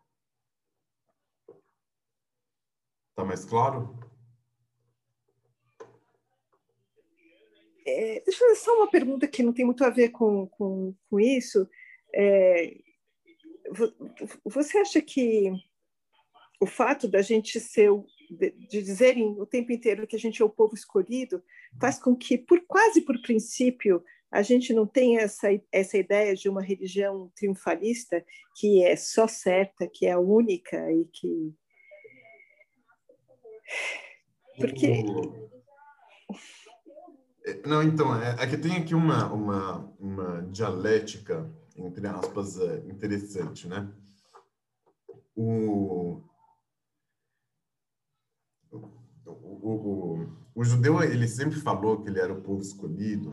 Está mais claro? É, deixa eu fazer só uma pergunta que não tem muito a ver com, com, com isso. É, você acha que o fato da gente ser, de, dizerem o tempo inteiro que a gente é o povo escolhido, faz com que, por quase por princípio, a gente não tenha essa, essa ideia de uma religião triunfalista que é só certa, que é única e que porque. É, não, então, é, é que tem aqui uma, uma, uma dialética, entre aspas, é, interessante, né? O, o, o, o, judeu, ele sempre falou que ele era o povo escolhido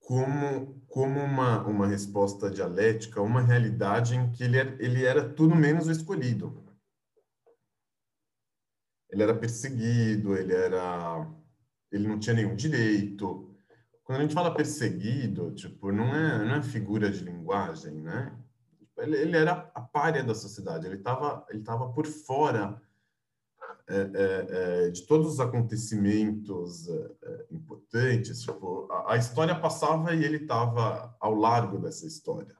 como, como uma, uma resposta dialética, uma realidade em que ele era, ele era tudo menos o escolhido. Ele era perseguido, ele era ele não tinha nenhum direito. Quando a gente fala perseguido, tipo, não é, não é figura de linguagem, né? Ele, ele era a párea da sociedade, ele estava ele tava por fora é, é, é, de todos os acontecimentos é, é, importantes. Tipo, a, a, história passava e ele estava ao largo dessa história.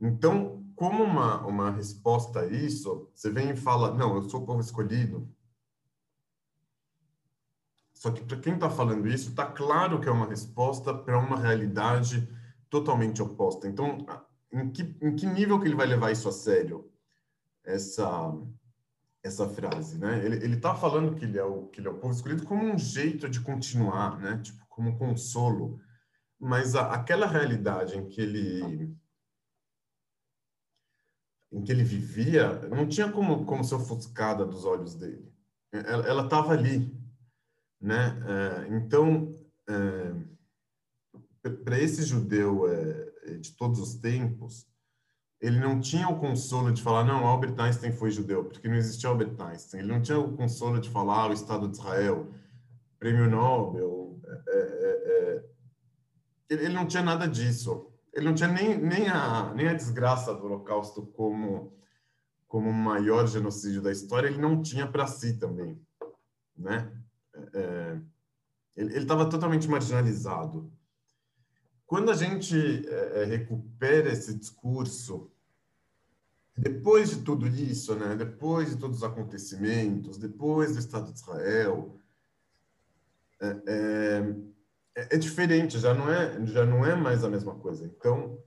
Então, como uma, uma resposta a isso, você vem e fala: Não, eu sou o povo escolhido. Só que para quem está falando isso, está claro que é uma resposta para uma realidade totalmente oposta. Então, em que, em que nível que ele vai levar isso a sério? Essa essa frase, né? Ele está falando que ele é o que ele é o povo escolhido como um jeito de continuar, né? Tipo como um consolo, mas a, aquela realidade em que ele em que ele vivia não tinha como como ser ofuscada dos olhos dele. Ela estava ali, né? É, então é, para esse judeu é, de todos os tempos ele não tinha o consolo de falar, não, Albert Einstein foi judeu, porque não existia Albert Einstein. Ele não tinha o consolo de falar, ah, o Estado de Israel, prêmio Nobel. É, é, ele, não tinha nada disso. Ele não tinha nem, nem, a, nem a desgraça do Holocausto como, como o maior genocídio da história, ele não tinha para si também. Né? É, é, ele estava totalmente marginalizado. Quando a gente é, recupera esse discurso depois de tudo isso, né, depois de todos os acontecimentos, depois do Estado de Israel, é, é, é diferente, já não é, já não é mais a mesma coisa. Então,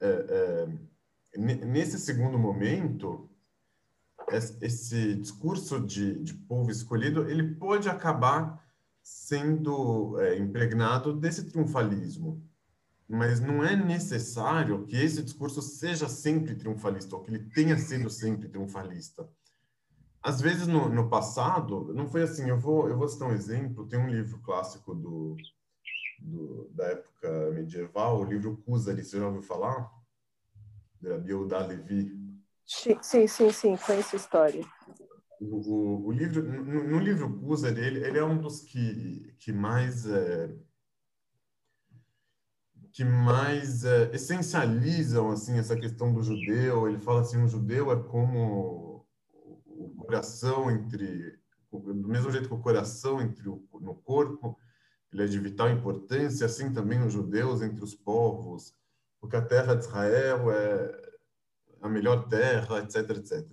é, é nesse segundo momento, esse discurso de, de povo escolhido, ele pode acabar sendo é, impregnado desse triunfalismo mas não é necessário que esse discurso seja sempre triunfalista, ou que ele tenha sido sempre triunfalista. Às vezes, no, no passado, não foi assim. Eu vou, eu vou citar um exemplo. Tem um livro clássico do, do da época medieval, o livro Kuzari, você já ouviu falar? Da Biodá Levi. Sim, sim, sim, conheço a história. O, o, livro, no, no livro Kuzari, ele, ele é um dos que, que mais... É, que mais é, essencializam assim essa questão do judeu. Ele fala assim, o judeu é como o coração entre do mesmo jeito que o coração entre o, no corpo, ele é de vital importância, assim também os judeus entre os povos, porque a terra de Israel é a melhor terra, etc, etc.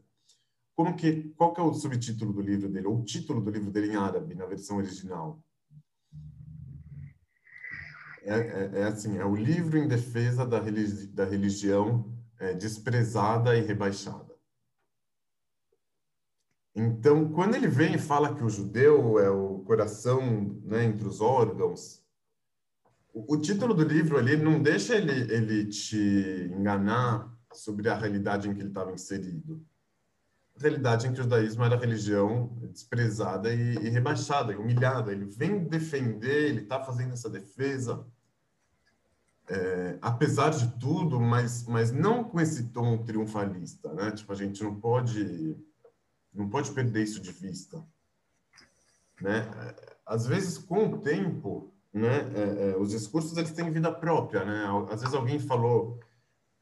Como que qual que é o subtítulo do livro dele, ou o título do livro dele em árabe na versão original? é, é, é, assim, é o livro em defesa da, religi da religião é, desprezada e rebaixada. Então, quando ele vem e fala que o judeu é o coração né, entre os órgãos, o, o, título do livro ali não deixa ele, ele te enganar sobre a realidade em que ele estava inserido. A realidade em que o judaísmo era religião desprezada e, e rebaixada, e humilhada. Ele vem defender, ele está fazendo essa defesa é, apesar de tudo, mas, mas não com esse tom triunfalista, né? Tipo, a gente não pode não pode perder isso de vista, né? Às vezes, com o tempo, né? É, é, os discursos eles têm vida própria, né? Às vezes alguém falou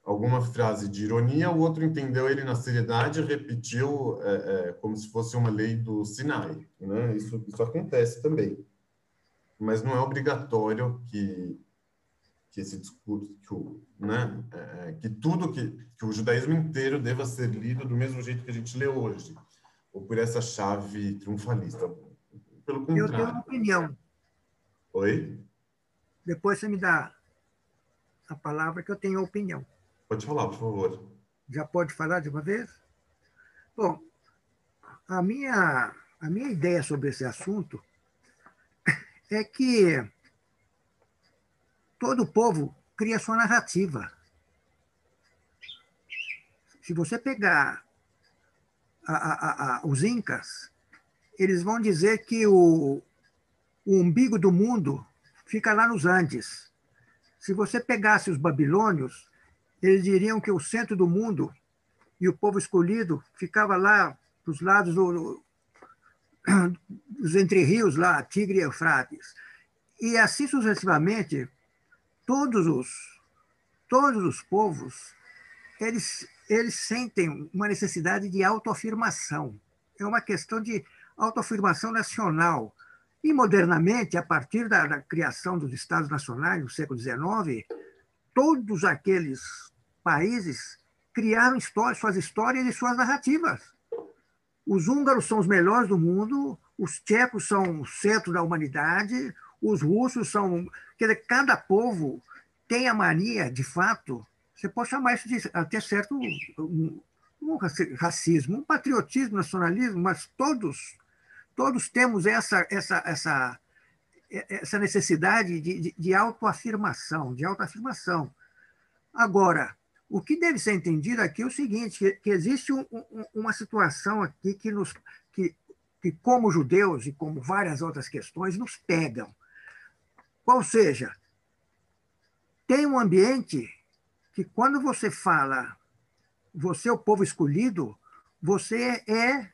alguma frase de ironia, o outro entendeu ele na seriedade e repetiu é, é, como se fosse uma lei do Sinai, né? Isso isso acontece também, mas não é obrigatório que que esse discurso, que, o, né, é, é, que tudo que, que o judaísmo inteiro deva ser lido do mesmo jeito que a gente lê hoje, ou por essa chave triunfalista. Pelo contrário. Eu tenho uma opinião. Oi? Depois você me dá a palavra que eu tenho opinião. Pode falar, por favor. Já pode falar de uma vez? Bom, a minha, a minha ideia sobre esse assunto <laughs> é que todo povo cria sua narrativa. Se você pegar a, a, a, os incas, eles vão dizer que o, o umbigo do mundo fica lá nos Andes. Se você pegasse os babilônios, eles diriam que o centro do mundo e o povo escolhido ficava lá dos lados do, <clears throat> dos entre-rios, lá, Tigre e Eufrates. E assim sucessivamente, todos os, todos os povos, eles, eles sentem uma necessidade de autoafirmação. É uma questão de autoafirmação nacional. E, modernamente, a partir da, da criação dos Estados Nacionais, no século XIX, todos aqueles países criaram histórias, suas histórias e suas narrativas. Os húngaros são os melhores do mundo, os tchecos são o centro da humanidade, os russos são. Quer dizer, cada povo tem a mania, de fato, você pode chamar isso de até certo um, um racismo, um patriotismo, nacionalismo, mas todos todos temos essa essa essa essa necessidade de, de, de autoafirmação, de autoafirmação. Agora, o que deve ser entendido aqui é o seguinte, que, que existe um, um, uma situação aqui que nos que, que como judeus e como várias outras questões nos pegam. Qual seja, tem um ambiente que quando você fala você é o povo escolhido, você é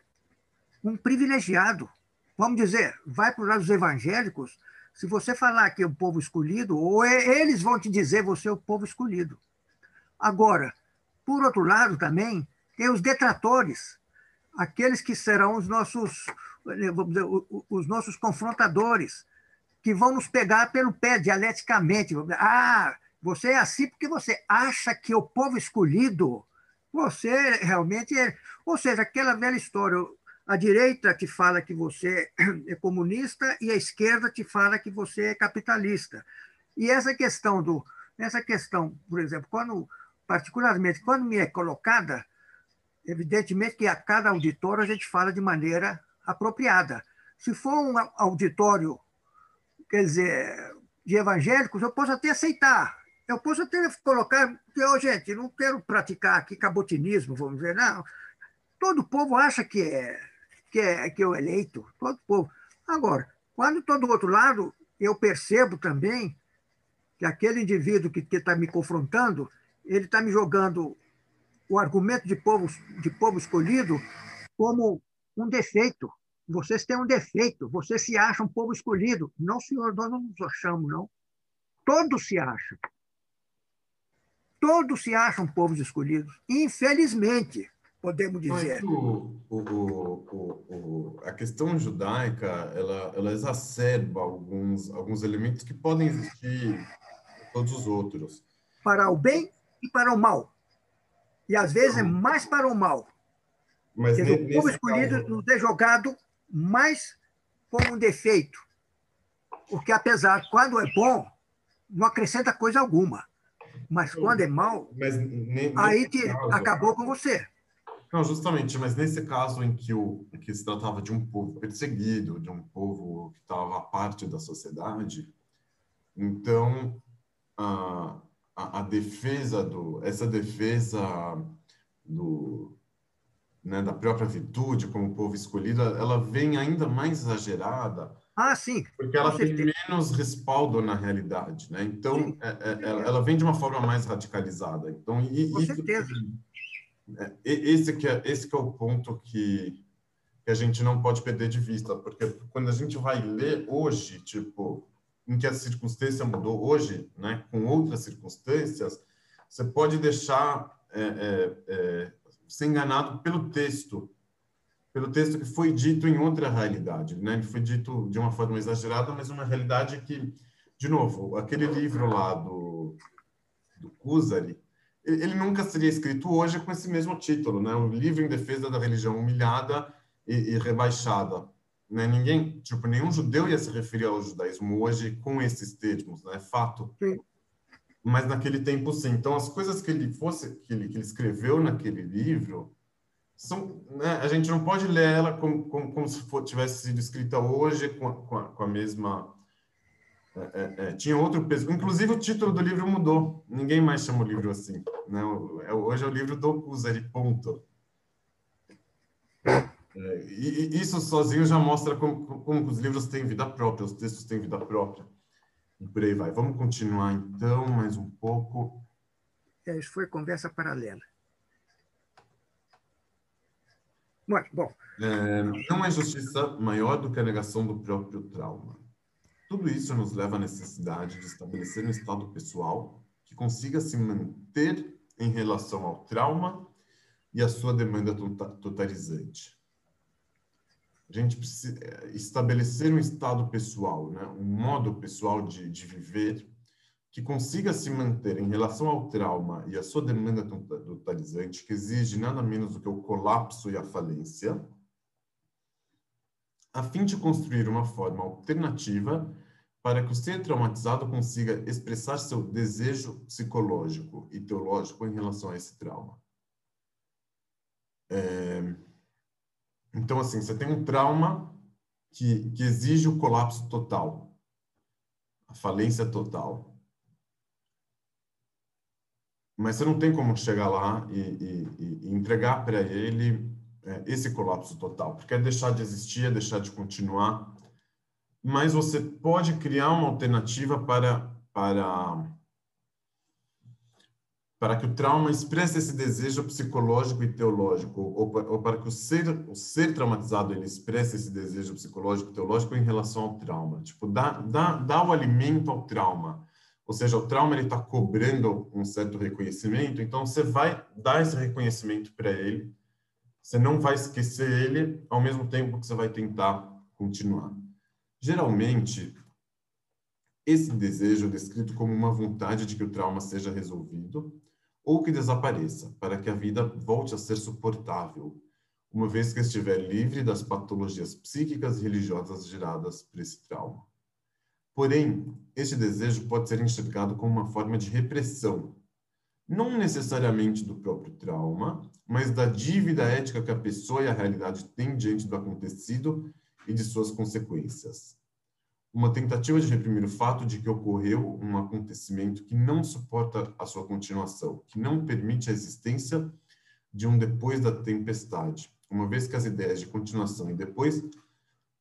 um privilegiado. Vamos dizer, vai para os lados evangélicos, se você falar que é o povo escolhido, ou é, eles vão te dizer você é o povo escolhido. Agora, por outro lado também, tem os detratores, aqueles que serão os nossos, vamos dizer, os nossos confrontadores, que vão nos pegar pelo pé dialeticamente. Ah, você é assim porque você acha que o povo escolhido, você realmente é. Ou seja, aquela velha história, a direita te fala que você é comunista e a esquerda te fala que você é capitalista. E essa questão do, essa questão, por exemplo, quando particularmente quando me é colocada, evidentemente que a cada auditório a gente fala de maneira apropriada. Se for um auditório, quer dizer, de evangélicos, eu posso até aceitar. Eu posso até colocar, porque, oh, gente, não quero praticar aqui cabotinismo, vamos dizer, não. Todo povo acha que é que é, que o eleito, todo povo. Agora, quando estou do outro lado, eu percebo também que aquele indivíduo que está me confrontando, ele está me jogando o argumento de povo, de povo escolhido como um defeito. Vocês têm um defeito, vocês se acham povo escolhido. Não, senhor, nós não nos achamos, não. Todos se acham. Todos se acham povos escolhidos. Infelizmente podemos dizer. O, o, o, a questão judaica ela, ela exacerba alguns, alguns elementos que podem existir em todos os outros. Para o bem e para o mal. E às vezes é mais para o mal. Mas Quer dizer, o povo escolhido caso... nos é jogado mais como um defeito. Porque apesar, quando é bom, não acrescenta coisa alguma. Mas quando é mal, Mas, aí que caso... acabou com você. Não, justamente, mas nesse caso em que, o, que se tratava de um povo perseguido, de um povo que estava à parte da sociedade, então a, a, a, defesa do, essa defesa do, né, da própria virtude como povo escolhido, ela vem ainda mais exagerada. Ah, sim. Porque ela tem menos respaldo na realidade, né? Então, é, é, ela, vem de uma forma mais radicalizada. Então, e, Com certeza. É, esse que é, esse que é o ponto que, que a gente não pode perder de vista, porque quando a gente vai ler hoje, tipo, em que a circunstância mudou hoje, né, com outras circunstâncias, você pode deixar é, é, é, ser enganado pelo texto, pelo texto que foi dito em outra realidade, né? Ele foi dito de uma forma exagerada, mas uma realidade que, de novo, aquele livro lá do do Kuzari, ele nunca seria escrito hoje com esse mesmo título, né? O livro em defesa da religião humilhada e, e rebaixada. Né? Ninguém, tipo, nenhum judeu ia se referir ao judaísmo hoje com esses termos, né? Fato. Sim. Mas naquele tempo, sim. Então, as coisas que ele fosse, que ele, que ele escreveu naquele livro, são, né? a gente não pode ler ela como, como, como se for, tivesse sido escrita hoje com a, com a, com a mesma é, é, é, tinha outro peso. Inclusive, o título do livro mudou. Ninguém mais chama o livro assim. Né? Hoje é o livro do Kuzari, ponto. É, e, isso sozinho já mostra como, como os livros têm vida própria, os textos têm vida própria. E por aí vai. Vamos continuar então, mais um pouco. É, isso foi conversa paralela. Mas, bom. É, não é justiça maior do que a negação do próprio trauma. Tudo isso nos leva à necessidade de estabelecer um estado pessoal que consiga se manter em relação ao trauma e à sua demanda tota-, totalizante. A gente precisa é, estabelecer um estado pessoal, né? um modo pessoal de, de viver que consiga se manter em relação ao trauma e à sua demanda totalizante, que exige nada menos do que o colapso e a falência, a fim de construir uma forma alternativa para que o ser traumatizado consiga expressar seu desejo psicológico e teológico em relação a esse trauma. É... Então, assim, você tem um trauma que, que exige o colapso total, a falência total. Mas você não tem como chegar lá e, e, e entregar para ele é, esse colapso total, porque é deixar de existir, é deixar de continuar. Mas você pode criar uma alternativa para, para, para que o trauma expresse esse desejo psicológico e teológico, ou, ou para que o ser, o ser traumatizado ele expresse esse desejo psicológico e teológico em relação ao trauma. Tipo, dá, dá, dá o alimento ao trauma. Ou seja, o trauma ele está cobrando um certo reconhecimento, então você vai dar esse reconhecimento para ele você não vai esquecer ele ao mesmo tempo que você vai tentar continuar. Geralmente, esse desejo é descrito como uma vontade de que o trauma seja resolvido ou que desapareça, para que a vida volte a ser suportável, uma vez que estiver livre das patologias psíquicas e religiosas geradas por esse trauma. Porém, este desejo pode ser enxergado como uma forma de repressão não necessariamente do próprio trauma, mas da dívida ética que a pessoa e a realidade têm diante do acontecido e de suas consequências. Uma tentativa de reprimir o fato de que ocorreu um acontecimento que não suporta a sua continuação, que não permite a existência de um depois da tempestade, uma vez que as ideias de continuação e depois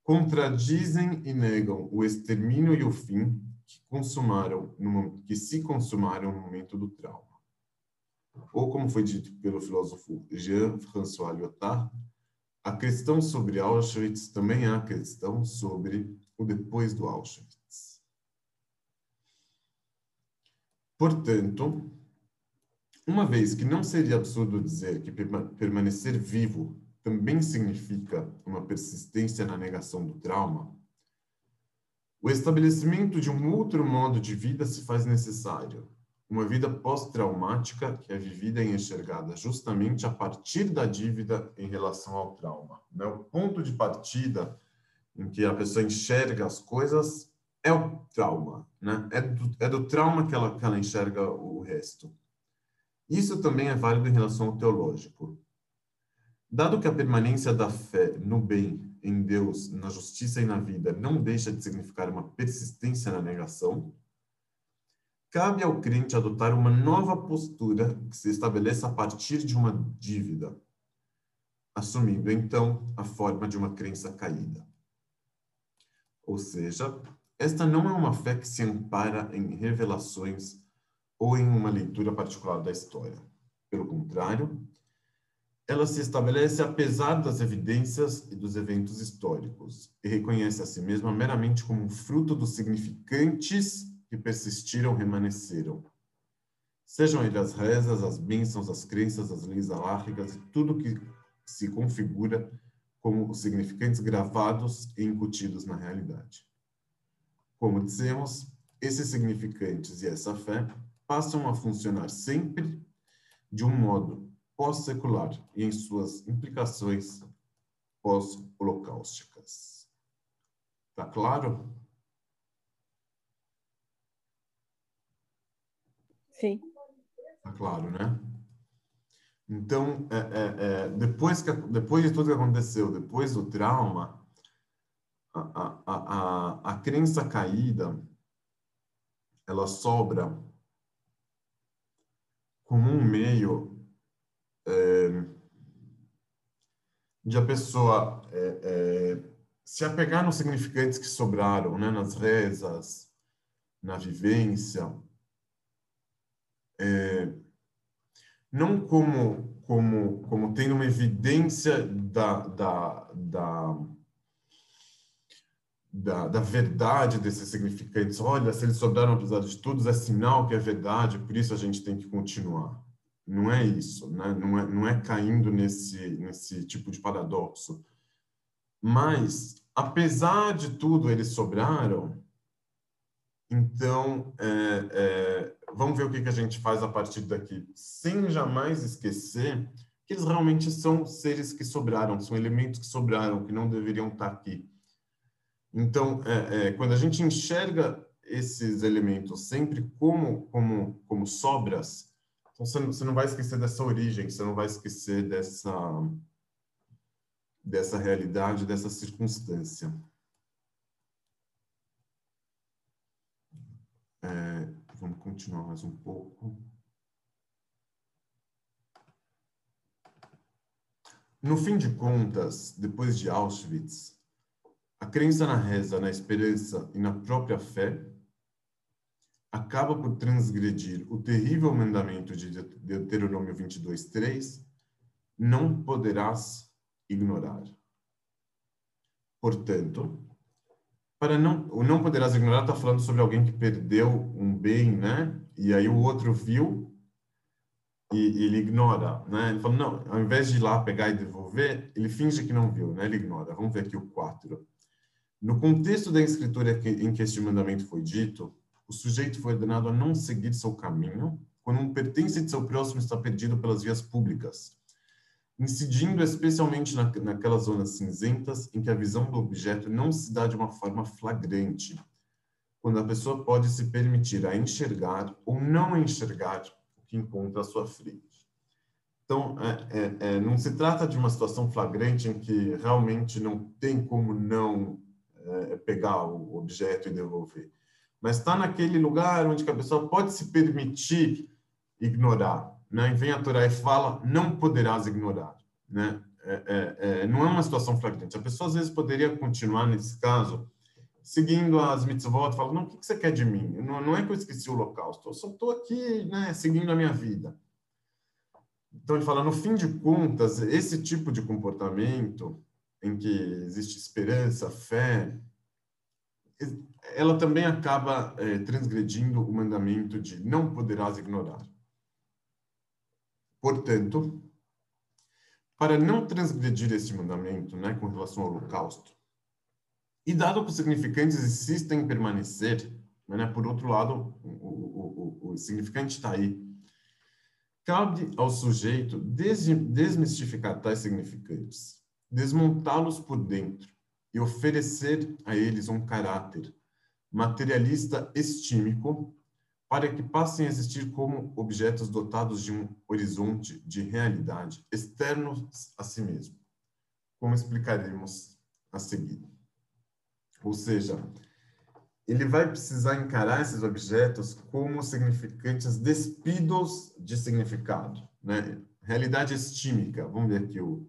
contradizem e negam o extermínio e o fim que consumaram no, que se consumaram no momento do trauma. Ou, como foi dito pelo filósofo Jean-François Lyotard, a questão sobre Auschwitz também é a questão sobre o depois do Auschwitz. Portanto, uma vez que não seria absurdo dizer que permanecer vivo também significa uma persistência na negação do trauma, o estabelecimento de um outro modo de vida se faz necessário, uma vida pós-traumática que é vivida e enxergada justamente a partir da dívida em relação ao trauma. Né? O ponto de partida em que a pessoa enxerga as coisas é o trauma, né? É do, é do trauma que ela, que ela enxerga o resto. Isso também é válido em relação ao teológico. Dado que a permanência da fé no bem, em Deus, na justiça e na vida não deixa de significar uma persistência na negação, cabe ao crente adotar uma nova postura que se estabeleça a partir de uma dívida, assumindo então a forma de uma crença caída. Ou seja, esta não é uma fé que se ampara em revelações ou em uma leitura particular da história. Pelo contrário, ela se estabelece apesar das evidências e dos eventos históricos e reconhece a si mesma meramente como fruto dos significantes que persistiram remanesceram. Sejam eles as rezas, as bênçãos, as crenças, as leis alárricas e tudo que se configura como os significantes gravados e incutidos na realidade. Como dissemos, esses significantes e essa fé passam a funcionar sempre de um modo pós-secular e em suas implicações pós-holocausticas. Tá claro? Sim. Tá claro, né? Então, é, é, é, depois, que, depois de tudo que aconteceu, depois do trauma, a, a, a, a crença caída, ela sobra como um meio é, de a pessoa é, é, se apegar nos significantes que sobraram, né, nas rezas, na vivência, é, não como, como, como tendo uma evidência da, da, da, da, da verdade desses significantes. Olha, se eles sobraram apesar de tudo, é sinal que é verdade, por isso a gente tem que continuar. Não é isso, né? não, é, não é caindo nesse, nesse tipo de paradoxo. Mas, apesar de tudo, eles sobraram, então, é, é, vamos ver o que, que a gente faz a partir daqui, sem jamais esquecer que eles realmente são seres que sobraram, são elementos que sobraram, que não deveriam estar aqui. Então, é, é quando a gente enxerga esses elementos sempre como, como, como sobras, então, você não, você não vai esquecer dessa origem, você não vai esquecer dessa, dessa realidade, dessa circunstância. É, vamos continuar mais um pouco. No fim de contas, depois de Auschwitz, a crença na reza, na esperança e na própria fé acaba por transgredir o terrível mandamento de Deuteronômio 22, 3, não poderás ignorar. Portanto, para não, o não poderás ignorar está falando sobre alguém que perdeu um bem, né? E aí o outro viu e, ele ignora, né? Ele fala, não, ao invés de ir lá pegar e devolver, ele finge que não viu, né? Ele ignora. Vamos ver aqui o 4. No contexto da escritura em que este mandamento foi dito, o sujeito foi ordenado a não seguir seu caminho quando um pertence de seu próximo está perdido pelas vias públicas, incidindo especialmente na, naquelas zonas cinzentas em que a visão do objeto não se dá de uma forma flagrante, quando a pessoa pode se permitir a enxergar ou não enxergar o que encontra à sua frente. Então, é, é, é, não se trata de uma situação flagrante em que realmente não tem como não é, pegar o objeto e devolver mas está naquele lugar onde a pessoa pode se permitir ignorar. Né? Vem a Torá e fala, não poderás ignorar. Né? É, é, é, não é uma situação flagrante. A pessoa às vezes poderia continuar nesse caso seguindo as mitzvot, falando, não, o que você quer de mim? Não, não é que eu esqueci o holocausto, eu só estou aqui né, seguindo a minha vida. Então ele fala, no fim de contas, esse tipo de comportamento em que existe esperança, fé, ela também acaba é, transgredindo o mandamento de não poderás ignorar. Portanto, para não transgredir esse mandamento né, com relação ao holocausto, e dado que os significantes insistem em permanecer, né, por outro lado, o, o, o, o significante está aí, cabe ao sujeito des, desmistificar tais significantes, desmontá-los por dentro e oferecer a eles um caráter materialista estímico para que passem a existir como objetos dotados de um horizonte de realidade externos a si mesmo, como explicaremos a seguir. Ou seja, ele vai precisar encarar esses objetos como significantes despidos de significado, né? Realidade estímica. Vamos ver aqui o,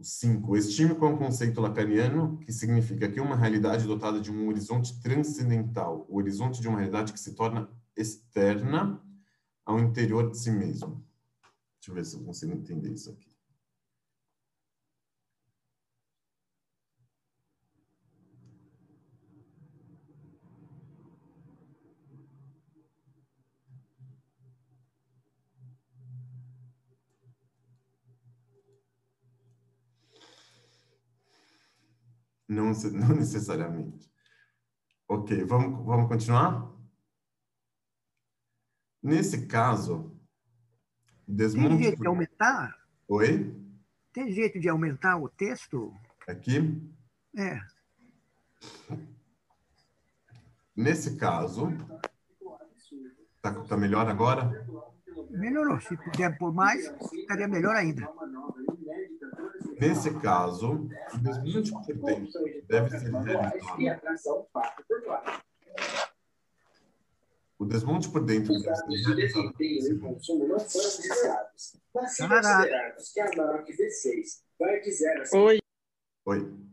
5. Estímico é um conceito lacaniano que significa que uma realidade dotada de um horizonte transcendental, o horizonte de uma realidade que se torna externa ao interior de si mesmo. Deixa eu ver se eu consigo entender isso aqui. Não, <laughs> não necessariamente. Ok, vamos, vamos continuar? Nesse caso, desmonte... Tem jeito de aumentar? Oi? Tem jeito de aumentar o texto? Aqui? É. Nesse caso, tá, tá melhor agora? Melhorou. Se puder por mais, ficaria melhor ainda. Nesse caso, o desmonte por dentro deve ser realizado. O desmonte por dentro deve ser realizado. Oi. Oi.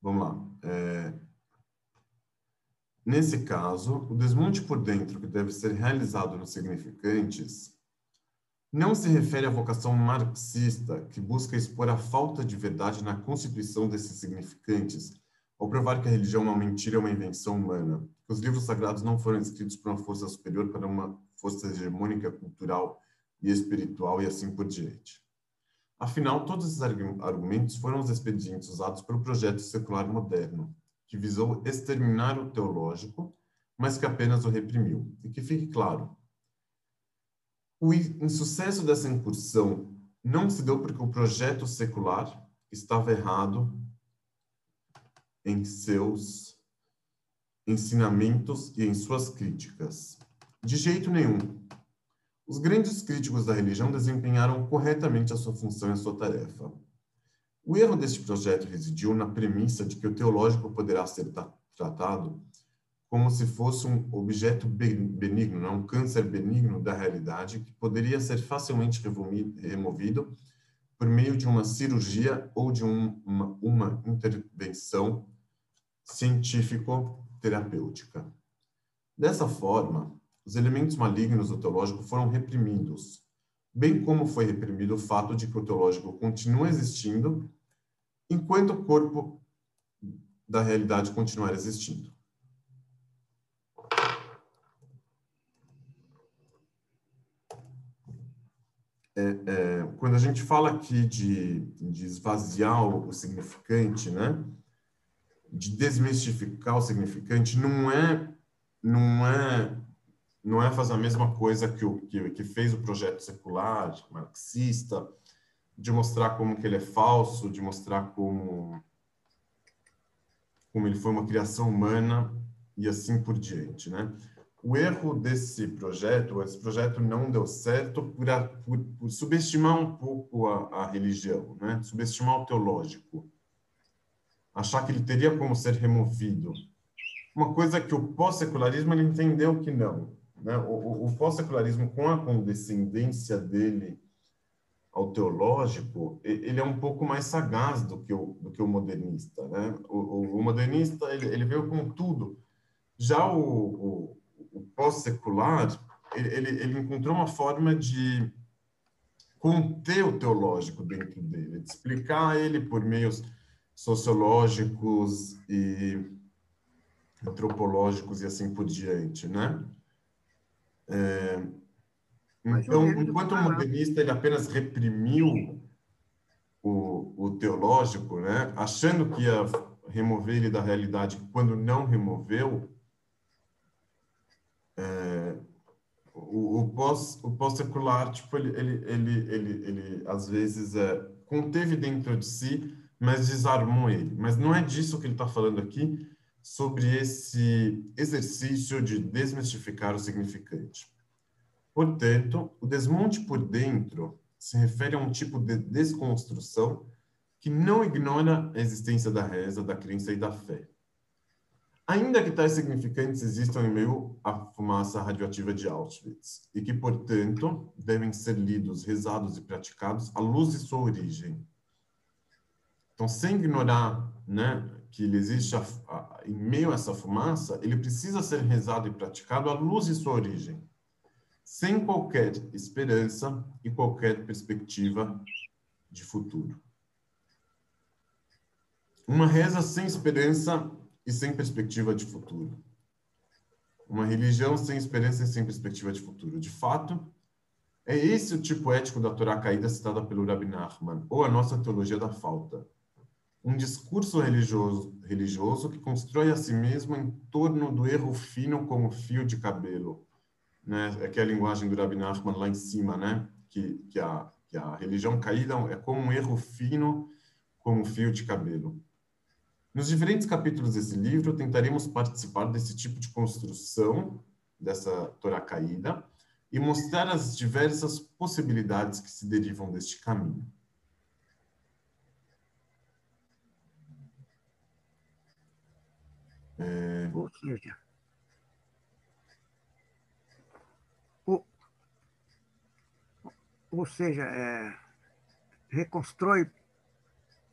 Vamos lá. É... Nesse caso, o desmonte por dentro que deve ser realizado nos significantes não se refere à vocação marxista que busca expor a falta de verdade na constituição desses significantes, ao provar que a religião é uma mentira, é uma invenção humana, que os livros sagrados não foram escritos por uma força superior para uma força hegemônica cultural e espiritual e assim por diante. Afinal, todos esses argumentos foram os expedientes usados pelo projeto secular moderno, que visou exterminar o teológico, mas que apenas o reprimiu. E que fique claro, o insucesso dessa incursão não se deu porque o projeto secular estava errado em seus ensinamentos e em suas críticas. De jeito nenhum. Os grandes críticos da religião desempenharam corretamente a sua função e a sua tarefa. O erro deste projeto residiu na premissa de que o teológico poderá ser tratado como se fosse um objeto benigno, não? um câncer benigno da realidade que poderia ser facilmente removido por meio de uma cirurgia ou de um, uma, uma intervenção científico-terapêutica. Dessa forma, os elementos malignos do teológico foram reprimidos, bem como foi reprimido o fato de que o teológico continua existindo enquanto o corpo da realidade continuar existindo. É, é, quando a gente fala aqui de, de esvaziar o significante, né, de desmistificar o significante, não é não é não é fazer a mesma coisa que, o, que, que fez o projeto secular, marxista, de mostrar como que ele é falso, de mostrar como, como ele foi uma criação humana e assim por diante, né? O erro desse projeto, esse projeto não deu certo por, a, por, por subestimar um pouco a, a, religião, né? Subestimar o teológico. Achar que ele teria como ser removido. Uma coisa que o pós-secularismo ele entendeu que não. Né? O, o pós-secularismo, com a condescendência dele ao teológico, ele é um pouco mais sagaz do que o, do que o modernista. Né? O, o modernista ele, ele, veio com tudo. Já o, o pós-secular, ele, ele encontrou uma forma de conter o teológico dentro dele, de explicar ele por meios sociológicos e antropológicos e assim por diante, né? É, então, enquanto o modernista ele apenas reprimiu o, o teológico, né, achando que ia remover ele da realidade, quando não removeu, o, o pós o pós secular tipo ele ele ele ele, ele às vezes é, conteve dentro de si mas desarmou ele mas não é disso que ele está falando aqui sobre esse exercício de desmistificar o significante. Portanto, o desmonte por dentro se refere a um tipo de desconstrução que não ignora a existência da reza, da crença e da fé. Ainda que tais significantes existam em meio à fumaça radioativa de Auschwitz, e que, portanto, devem ser lidos, rezados e praticados à luz de sua origem. Então, sem ignorar né, que ele existe a, a, em meio a essa fumaça, ele precisa ser rezado e praticado à luz de sua origem, sem qualquer esperança e qualquer perspectiva de futuro. Uma reza sem esperança e sem perspectiva de futuro. Uma religião sem esperança e sem perspectiva de futuro. De fato, é esse o tipo ético da Torá caída citada pelo Rabbi Nachman, ou a nossa teologia da falta um discurso religioso, religioso que constrói a si mesmo em torno do erro fino como fio de cabelo. Né? É que é a linguagem do Rabbi Nachman lá em cima, né? que, que, a, que a religião caída é como um erro fino como fio de cabelo. Nos diferentes capítulos desse livro, tentaremos participar desse tipo de construção dessa Torá caída e mostrar as diversas possibilidades que se derivam deste caminho. É... Ou ou seja é, reconstrói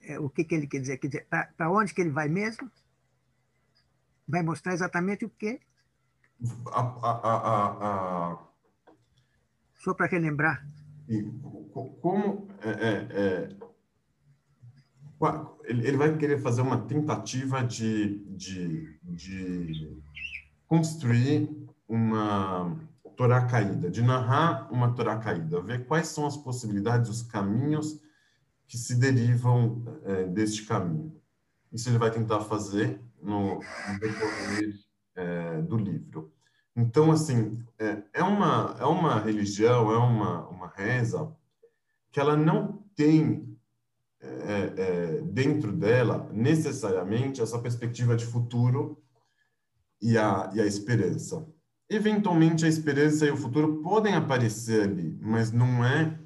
é, o que, que ele quer dizer. Quer dizer, para onde que ele vai mesmo? vai mostrar exatamente o quê? A, a, a. Só para relembrar. Como é, é, é, ele vai querer fazer uma tentativa de, de, de construir uma Torá caída, de narrar uma Torá caída, ver quais são as possibilidades, os caminhos que se derivam é, deste caminho. Isso ele vai tentar fazer no, no decorrer é, do livro. Então, assim, é, é, uma, é uma religião, é uma, uma reza que ela não tem é, é, dentro dela necessariamente essa perspectiva de futuro e a, e a esperança. Eventualmente, a esperança e o futuro podem aparecer ali, mas não é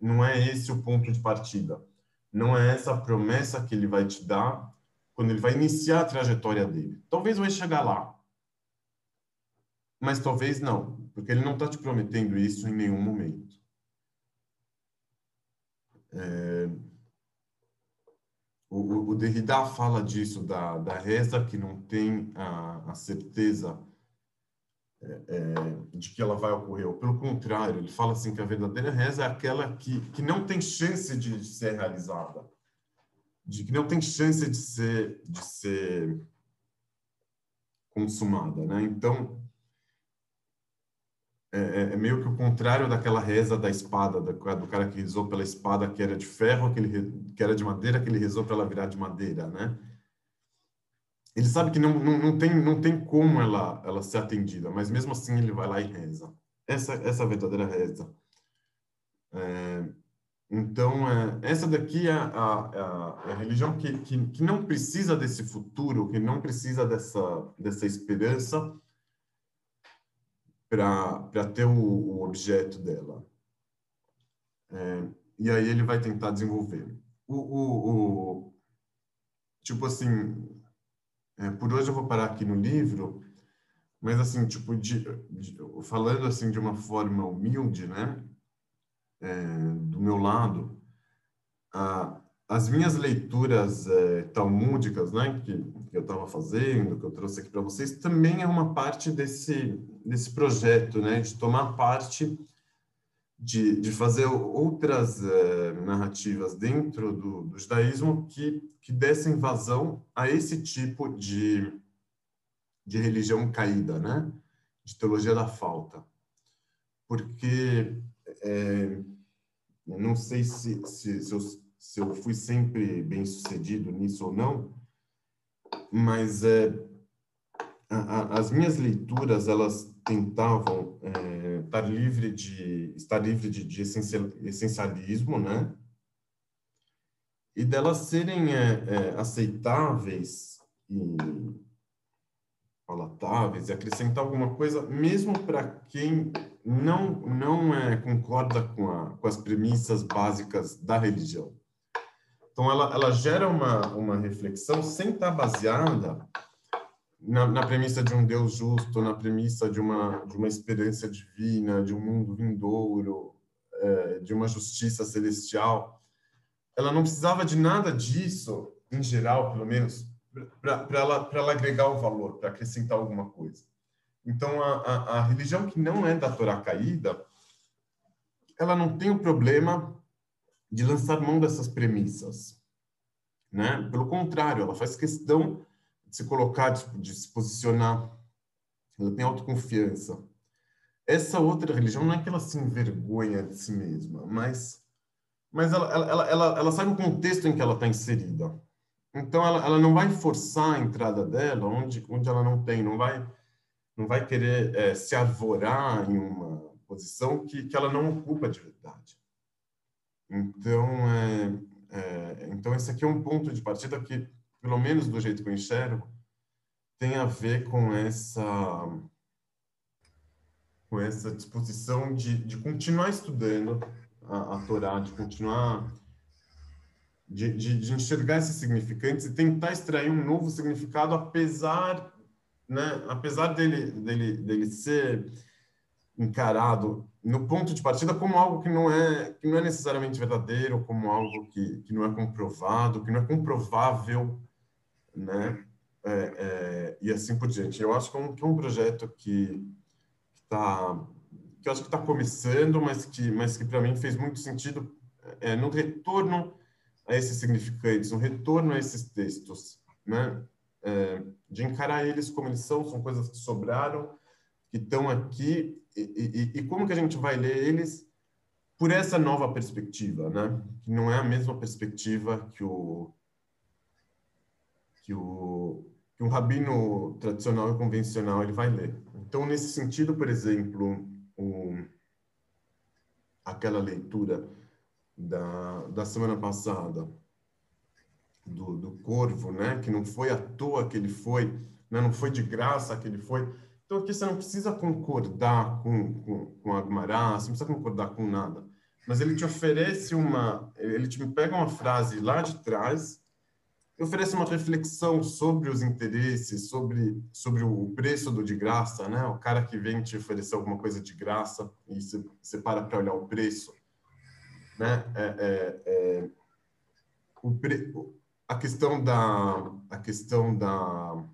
não é esse o ponto de partida. Não é essa promessa que ele vai te dar quando ele vai iniciar a trajetória dele. Talvez vai chegar lá, mas talvez não, porque ele não está te prometendo isso em nenhum momento. É... O, o, Derrida fala disso, da, da reza que não tem a, a certeza é, é, de que ela vai ocorrer. Ou, pelo contrário, ele fala assim que a verdadeira reza é aquela que, que não tem chance de, ser realizada, de que não tem chance de ser, de ser consumada. Né? Então, é, é, é, meio que o contrário daquela reza da espada, do, do cara que rezou pela espada que era de ferro, aquele, que era de madeira, que ele rezou para ela virar de madeira, né? Ele sabe que não, não, não, tem, não tem como ela, ela ser atendida, mas mesmo assim ele vai lá e reza. Essa, essa é a verdadeira reza. É, então, é, essa daqui é a, a, a religião que, que, que não precisa desse futuro, que não precisa dessa, dessa esperança, para ter o, o, objeto dela. É, e aí ele vai tentar desenvolver. O, o, o tipo assim, é, por hoje eu vou parar aqui no livro, mas assim, tipo, de, de, falando assim de uma forma humilde, né, é, do meu lado, a, as minhas leituras é, talmúdicas, né, que, que eu estava fazendo, que eu trouxe aqui para vocês, também é uma parte desse, desse projeto, né, de tomar parte, de, de fazer outras é, narrativas dentro do, do judaísmo que, que dessem vazão a esse tipo de, de religião caída, né, de teologia da falta. Porque, é, não sei se, se, se eu se eu fui sempre bem sucedido nisso ou não, mas é, a, a, as minhas leituras elas tentavam é, estar livre de estar livre de, de essencialismo, né? E delas serem é, é, aceitáveis e palatáveis e acrescentar alguma coisa, mesmo para quem não não é, concorda com, a, com as premissas básicas da religião. Então, ela, ela gera uma, uma reflexão sem estar baseada na, na, premissa de um Deus justo, na premissa de uma, de uma esperança divina, de um mundo vindouro, é, de uma justiça celestial. Ela não precisava de nada disso, em geral, pelo menos, para ela, ela agregar o valor, para acrescentar alguma coisa. Então, a, a, a religião que não é da Torá caída, ela não tem o problema de lançar mão dessas premissas. Né? Pelo contrário, ela faz questão de se colocar, de, se posicionar. Ela tem autoconfiança. Essa outra religião não é que ela se envergonha de si mesma, mas, mas ela, ela, ela, ela sabe o contexto em que ela está inserida. Então, ela, ela não vai forçar a entrada dela onde, onde ela não tem, não vai, não vai querer é, se arvorar em uma posição que, que ela não ocupa de verdade. Então, é, é, então, esse aqui é um ponto de partida que, pelo menos do jeito que eu enxergo, tem a ver com essa com essa disposição de, de continuar estudando a, a Torá, de continuar de, de, de, enxergar esses significantes e tentar extrair um novo significado, apesar, né, apesar dele, dele, dele ser encarado no ponto de partida como algo que não é que não é necessariamente verdadeiro, como algo que, que não é comprovado, que não é comprovável, né? é, é, e assim por diante. Eu acho que é um, que é um projeto que está que eu acho que está começando, mas que mas que para mim fez muito sentido é, no retorno a esses significantes, no retorno a esses textos, né? É, de encarar eles como eles são, são coisas que sobraram, que estão aqui, e, e, e, como que a gente vai ler eles por essa nova perspectiva, né? Que não é a mesma perspectiva que o que o que um rabino tradicional e convencional ele vai ler. Então, nesse sentido, por exemplo, o, aquela leitura da, da semana passada do, do Corvo, né? Que não foi à toa que ele foi, né? não foi de graça que ele foi. Então aqui você não precisa concordar com, com, com a você não precisa concordar com nada. Mas ele te oferece uma, ele te pega uma frase lá de trás oferece uma reflexão sobre os interesses, sobre, sobre o preço do de graça, né? O cara que vem te oferecer alguma coisa de graça e você, você para para olhar o preço, né? É, é, é, o pre, a questão da a questão da,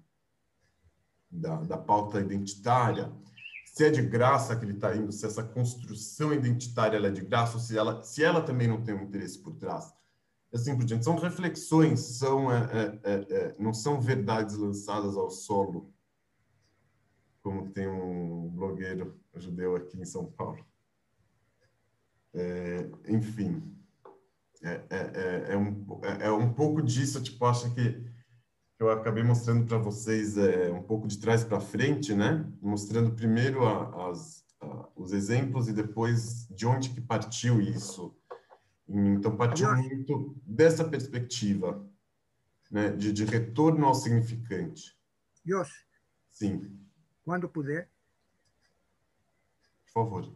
da, da pauta identitária, se é de graça que ele está indo, se essa construção identitária é de graça, ou se ela, se ela também não tem um interesse por trás. Assim por diante. São reflexões, são, é, é, não são verdades lançadas ao solo, como tem um blogueiro judeu aqui em São Paulo. É, enfim, é, é, é, um, é, um pouco disso, tipo, acho que eu acabei mostrando para vocês é, um pouco de trás para frente, né? Mostrando primeiro a, as, a, os exemplos e depois de onde que partiu isso. Então, partiu muito dessa perspectiva, né? De, de retorno ao significante. Yoshi. Sim. Quando puder. Por favor.